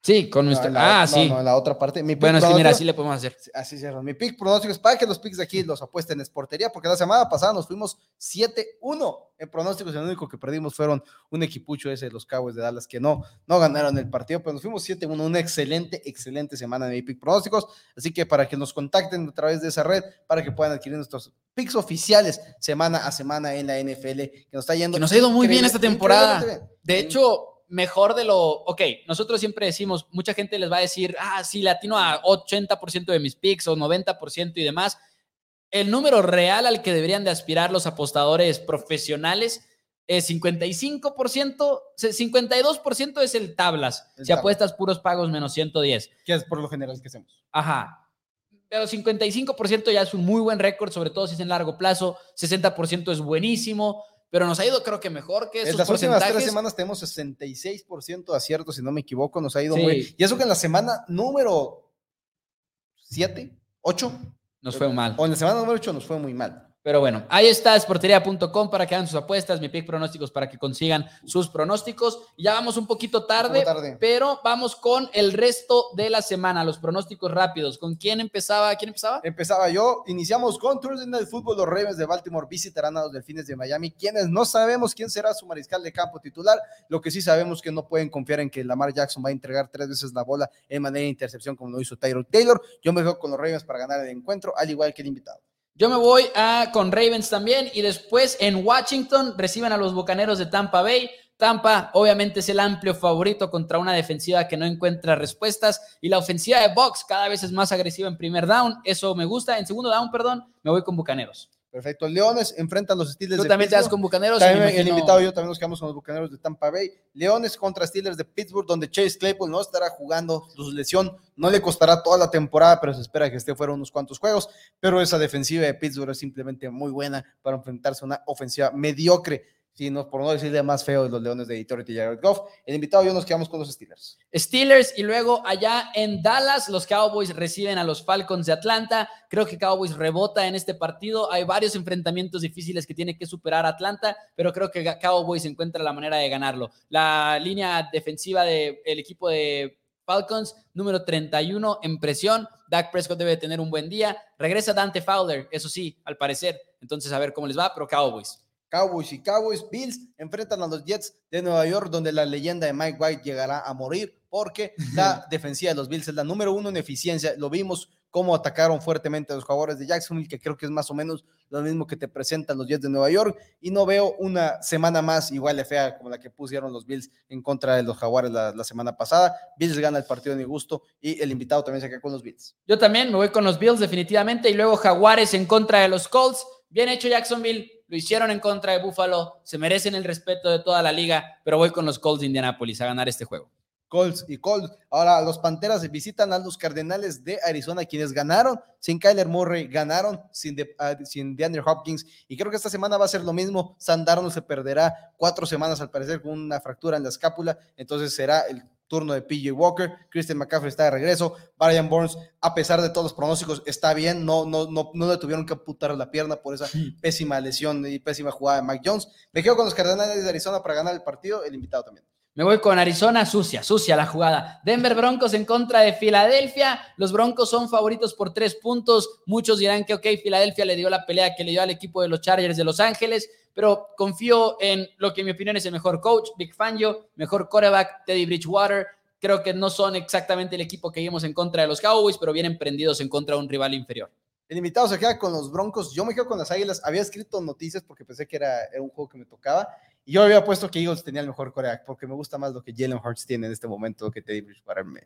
Sí, con nuestra. ah, sí. No, en la otra parte. bueno, es que mira, así le podemos hacer. Así cierro. Mi pick pronóstico es para que los picks de aquí los apuesten en esportería, porque la semana pasada nos fuimos 7-1 en pronósticos. El único que perdimos fueron un equipucho ese de los Cowboys de Dallas que no, no ganaron el partido, pero nos fuimos 7-1. Una excelente, excelente semana de mi pick pronósticos. Así que para que nos contacten a través de esa red, para que puedan adquirir nuestros picks oficiales semana a semana en la NFL, que nos está yendo. Que nos ha ido muy bien esta temporada. De hecho mejor de lo, ok, nosotros siempre decimos, mucha gente les va a decir, ah, sí, latino a 80% de mis picks o 90% y demás. El número real al que deberían de aspirar los apostadores profesionales es 55%, 52% es el tablas, si apuestas puros pagos menos 110. Que es por lo general que hacemos. Ajá. Pero 55% ya es un muy buen récord, sobre todo si es en largo plazo, 60% es buenísimo, pero nos ha ido creo que mejor que En las últimas tres semanas tenemos 66% de acierto, si no me equivoco, nos ha ido muy... Y eso que en la semana número 7, 8... Nos fue mal. O en la semana número 8 nos fue muy mal. Pero bueno, ahí está esportería.com para que hagan sus apuestas, mi pick pronósticos para que consigan sus pronósticos. Ya vamos un poquito tarde, pero vamos con el resto de la semana, los pronósticos rápidos. ¿Con quién empezaba? ¿Quién empezaba? Empezaba yo. Iniciamos con Thursday Night Football. Los Ravens de Baltimore visitarán a los Delfines de Miami, quienes no sabemos quién será su mariscal de campo titular. Lo que sí sabemos que no pueden confiar en que Lamar Jackson va a entregar tres veces la bola en manera de intercepción como lo hizo Tyrell Taylor. Yo me quedo con los Ravens para ganar el encuentro, al igual que el invitado. Yo me voy a, con Ravens también y después en Washington reciben a los Bucaneros de Tampa Bay. Tampa obviamente es el amplio favorito contra una defensiva que no encuentra respuestas y la ofensiva de Box cada vez es más agresiva en primer down. Eso me gusta. En segundo down, perdón, me voy con Bucaneros. Perfecto. Leones enfrentan los Steelers Tú también te das con Bucaneros. También el invitado yo también nos quedamos con los Bucaneros de Tampa Bay. Leones contra Steelers de Pittsburgh, donde Chase Claypool no estará jugando. Su lesión no le costará toda la temporada, pero se espera que esté fuera unos cuantos juegos. Pero esa defensiva de Pittsburgh es simplemente muy buena para enfrentarse a una ofensiva mediocre por no decirle más feo de los Leones de Detroit y Jared Goff. El invitado yo nos quedamos con los Steelers. Steelers y luego allá en Dallas los Cowboys reciben a los Falcons de Atlanta. Creo que Cowboys rebota en este partido. Hay varios enfrentamientos difíciles que tiene que superar Atlanta, pero creo que Cowboys encuentra la manera de ganarlo. La línea defensiva del equipo de Falcons, número 31 en presión. Dak Prescott debe tener un buen día. Regresa Dante Fowler, eso sí, al parecer. Entonces, a ver cómo les va, pero Cowboys. Cowboys y Cowboys. Bills enfrentan a los Jets de Nueva York, donde la leyenda de Mike White llegará a morir, porque la defensiva de los Bills es la número uno en eficiencia. Lo vimos cómo atacaron fuertemente a los jugadores de Jacksonville, que creo que es más o menos lo mismo que te presentan los Jets de Nueva York. Y no veo una semana más igual de fea como la que pusieron los Bills en contra de los Jaguares la, semana pasada. Bills gana el partido de mi gusto y el invitado también se queda con los Bills. Yo también me voy con los Bills definitivamente y luego Jaguares en contra de los Colts. Bien hecho Jacksonville lo hicieron en contra de Buffalo, se merecen el respeto de toda la liga, pero voy con los Colts de Indianapolis a ganar este juego. Colts y Colts. Ahora los Panteras visitan a los Cardenales de Arizona, quienes ganaron sin Kyler Murray, ganaron sin, de, sin DeAndre Hopkins. Y creo que esta semana va a ser lo mismo. Sandarno se perderá cuatro semanas al parecer con una fractura en la escápula. Entonces será el turno de PJ Walker, Christian McCaffrey está de regreso, Brian Burns, a pesar de todos los pronósticos, está bien, no, no, no, no le tuvieron que amputar la pierna por esa pésima lesión y pésima jugada de Mike Jones. Me quedo con los Cardenales de Arizona para ganar el partido, el invitado también. Me voy con Arizona, sucia, sucia la jugada. Denver Broncos en contra de Filadelfia. Los Broncos son favoritos por tres puntos. Muchos dirán que, ok, Filadelfia le dio la pelea que le dio al equipo de los Chargers de Los Ángeles, pero confío en lo que en mi opinión es el mejor coach, Big Fangio, mejor quarterback, Teddy Bridgewater. Creo que no son exactamente el equipo que vimos en contra de los Cowboys, pero vienen prendidos en contra de un rival inferior. El invitado se queda con los Broncos. Yo me quedo con las Águilas. Había escrito noticias porque pensé que era, un juego que me tocaba. Y yo había puesto que Eagles tenía el mejor coreback porque me gusta más lo que Jalen Hurts tiene en este momento que Teddy Bridgewater me,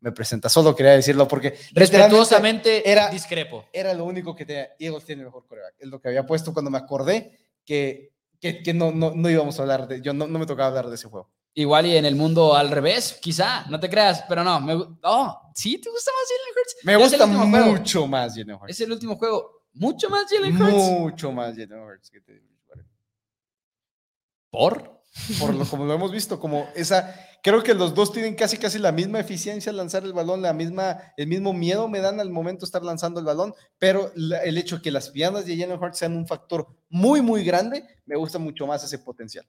me presenta. Solo quería decirlo porque respetuosamente era discrepo. Era lo único que tenía. Eagles tiene el mejor coreback. Es lo que había puesto cuando me acordé que, que, no, no, no, íbamos a hablar de. Yo no, no me tocaba hablar de ese juego. Igual y en el mundo al revés, quizá, no te creas, pero no. Me, oh, ¿sí te gusta más Jalen Hurts? Me gusta mucho más Jalen Hurts. Es el último juego. ¿Mucho más Jalen Hurts? Mucho más Jalen Hurts que te ¿Por? Por lo como lo hemos visto, como esa. Creo que los dos tienen casi casi la misma eficiencia al lanzar el balón, la misma, el mismo miedo me dan al momento de estar lanzando el balón, pero el hecho de que las piernas de Jalen Hurts sean un factor muy, muy grande, me gusta mucho más ese potencial.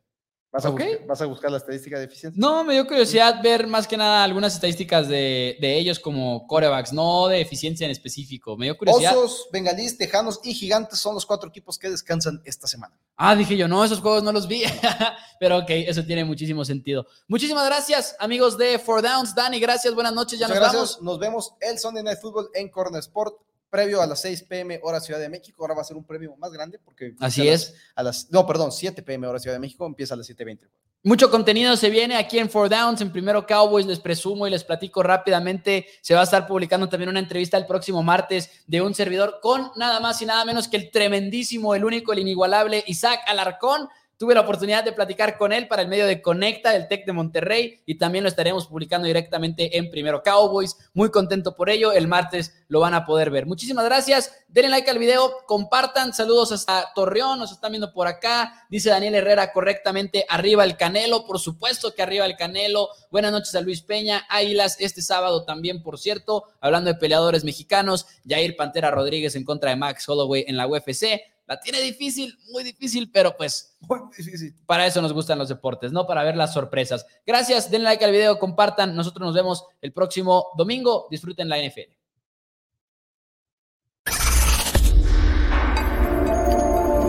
¿Vas a, buscar, ¿Vas a, buscar, la estadística de eficiencia? No, me dio curiosidad ver más que nada algunas estadísticas de, de, ellos como corebacks, no de eficiencia en específico. Me dio curiosidad. Osos, bengalís, tejanos y gigantes son los cuatro equipos que descansan esta semana. Ah, dije yo, no, esos juegos no los vi. Pero ok, eso tiene muchísimo sentido. Muchísimas gracias, amigos de Four Downs. Dani, gracias, buenas noches, ya nos gracias. vamos. Nos vemos el Sunday Night Football en Corner Sport previo a las 6 pm hora Ciudad de México. Ahora va a ser un premio más grande porque... Así es. a las, no, perdón, 7 pm hora Ciudad de México, empieza a las 7.20. Mucho contenido se viene aquí en Four Downs, en Primero Cowboys, les presumo y les platico rápidamente. Se va a estar publicando también una entrevista el próximo martes de un servidor con nada más y nada menos que el tremendísimo, el único, el inigualable Isaac Alarcón Tuve la oportunidad de platicar con él para el medio de Conecta, del Tec de Monterrey, y también lo estaremos publicando directamente en Primero Cowboys. Muy contento por ello. El martes lo van a poder ver. Muchísimas gracias. Denle like al video, compartan. Saludos hasta Torreón, nos están viendo por acá. Dice Daniel Herrera correctamente, arriba el Canelo. Por supuesto que arriba el Canelo. Buenas noches a Luis Peña. Águilas este sábado también, por cierto. Hablando de peleadores mexicanos, Jair Pantera Rodríguez en contra de Max Holloway en la UFC. La tiene difícil, muy difícil, pero pues Muy difícil. para eso nos gustan los deportes, ¿no? Para ver las sorpresas. Gracias, denle like al video, compartan. Nosotros nos vemos el próximo domingo. Disfruten la NFL.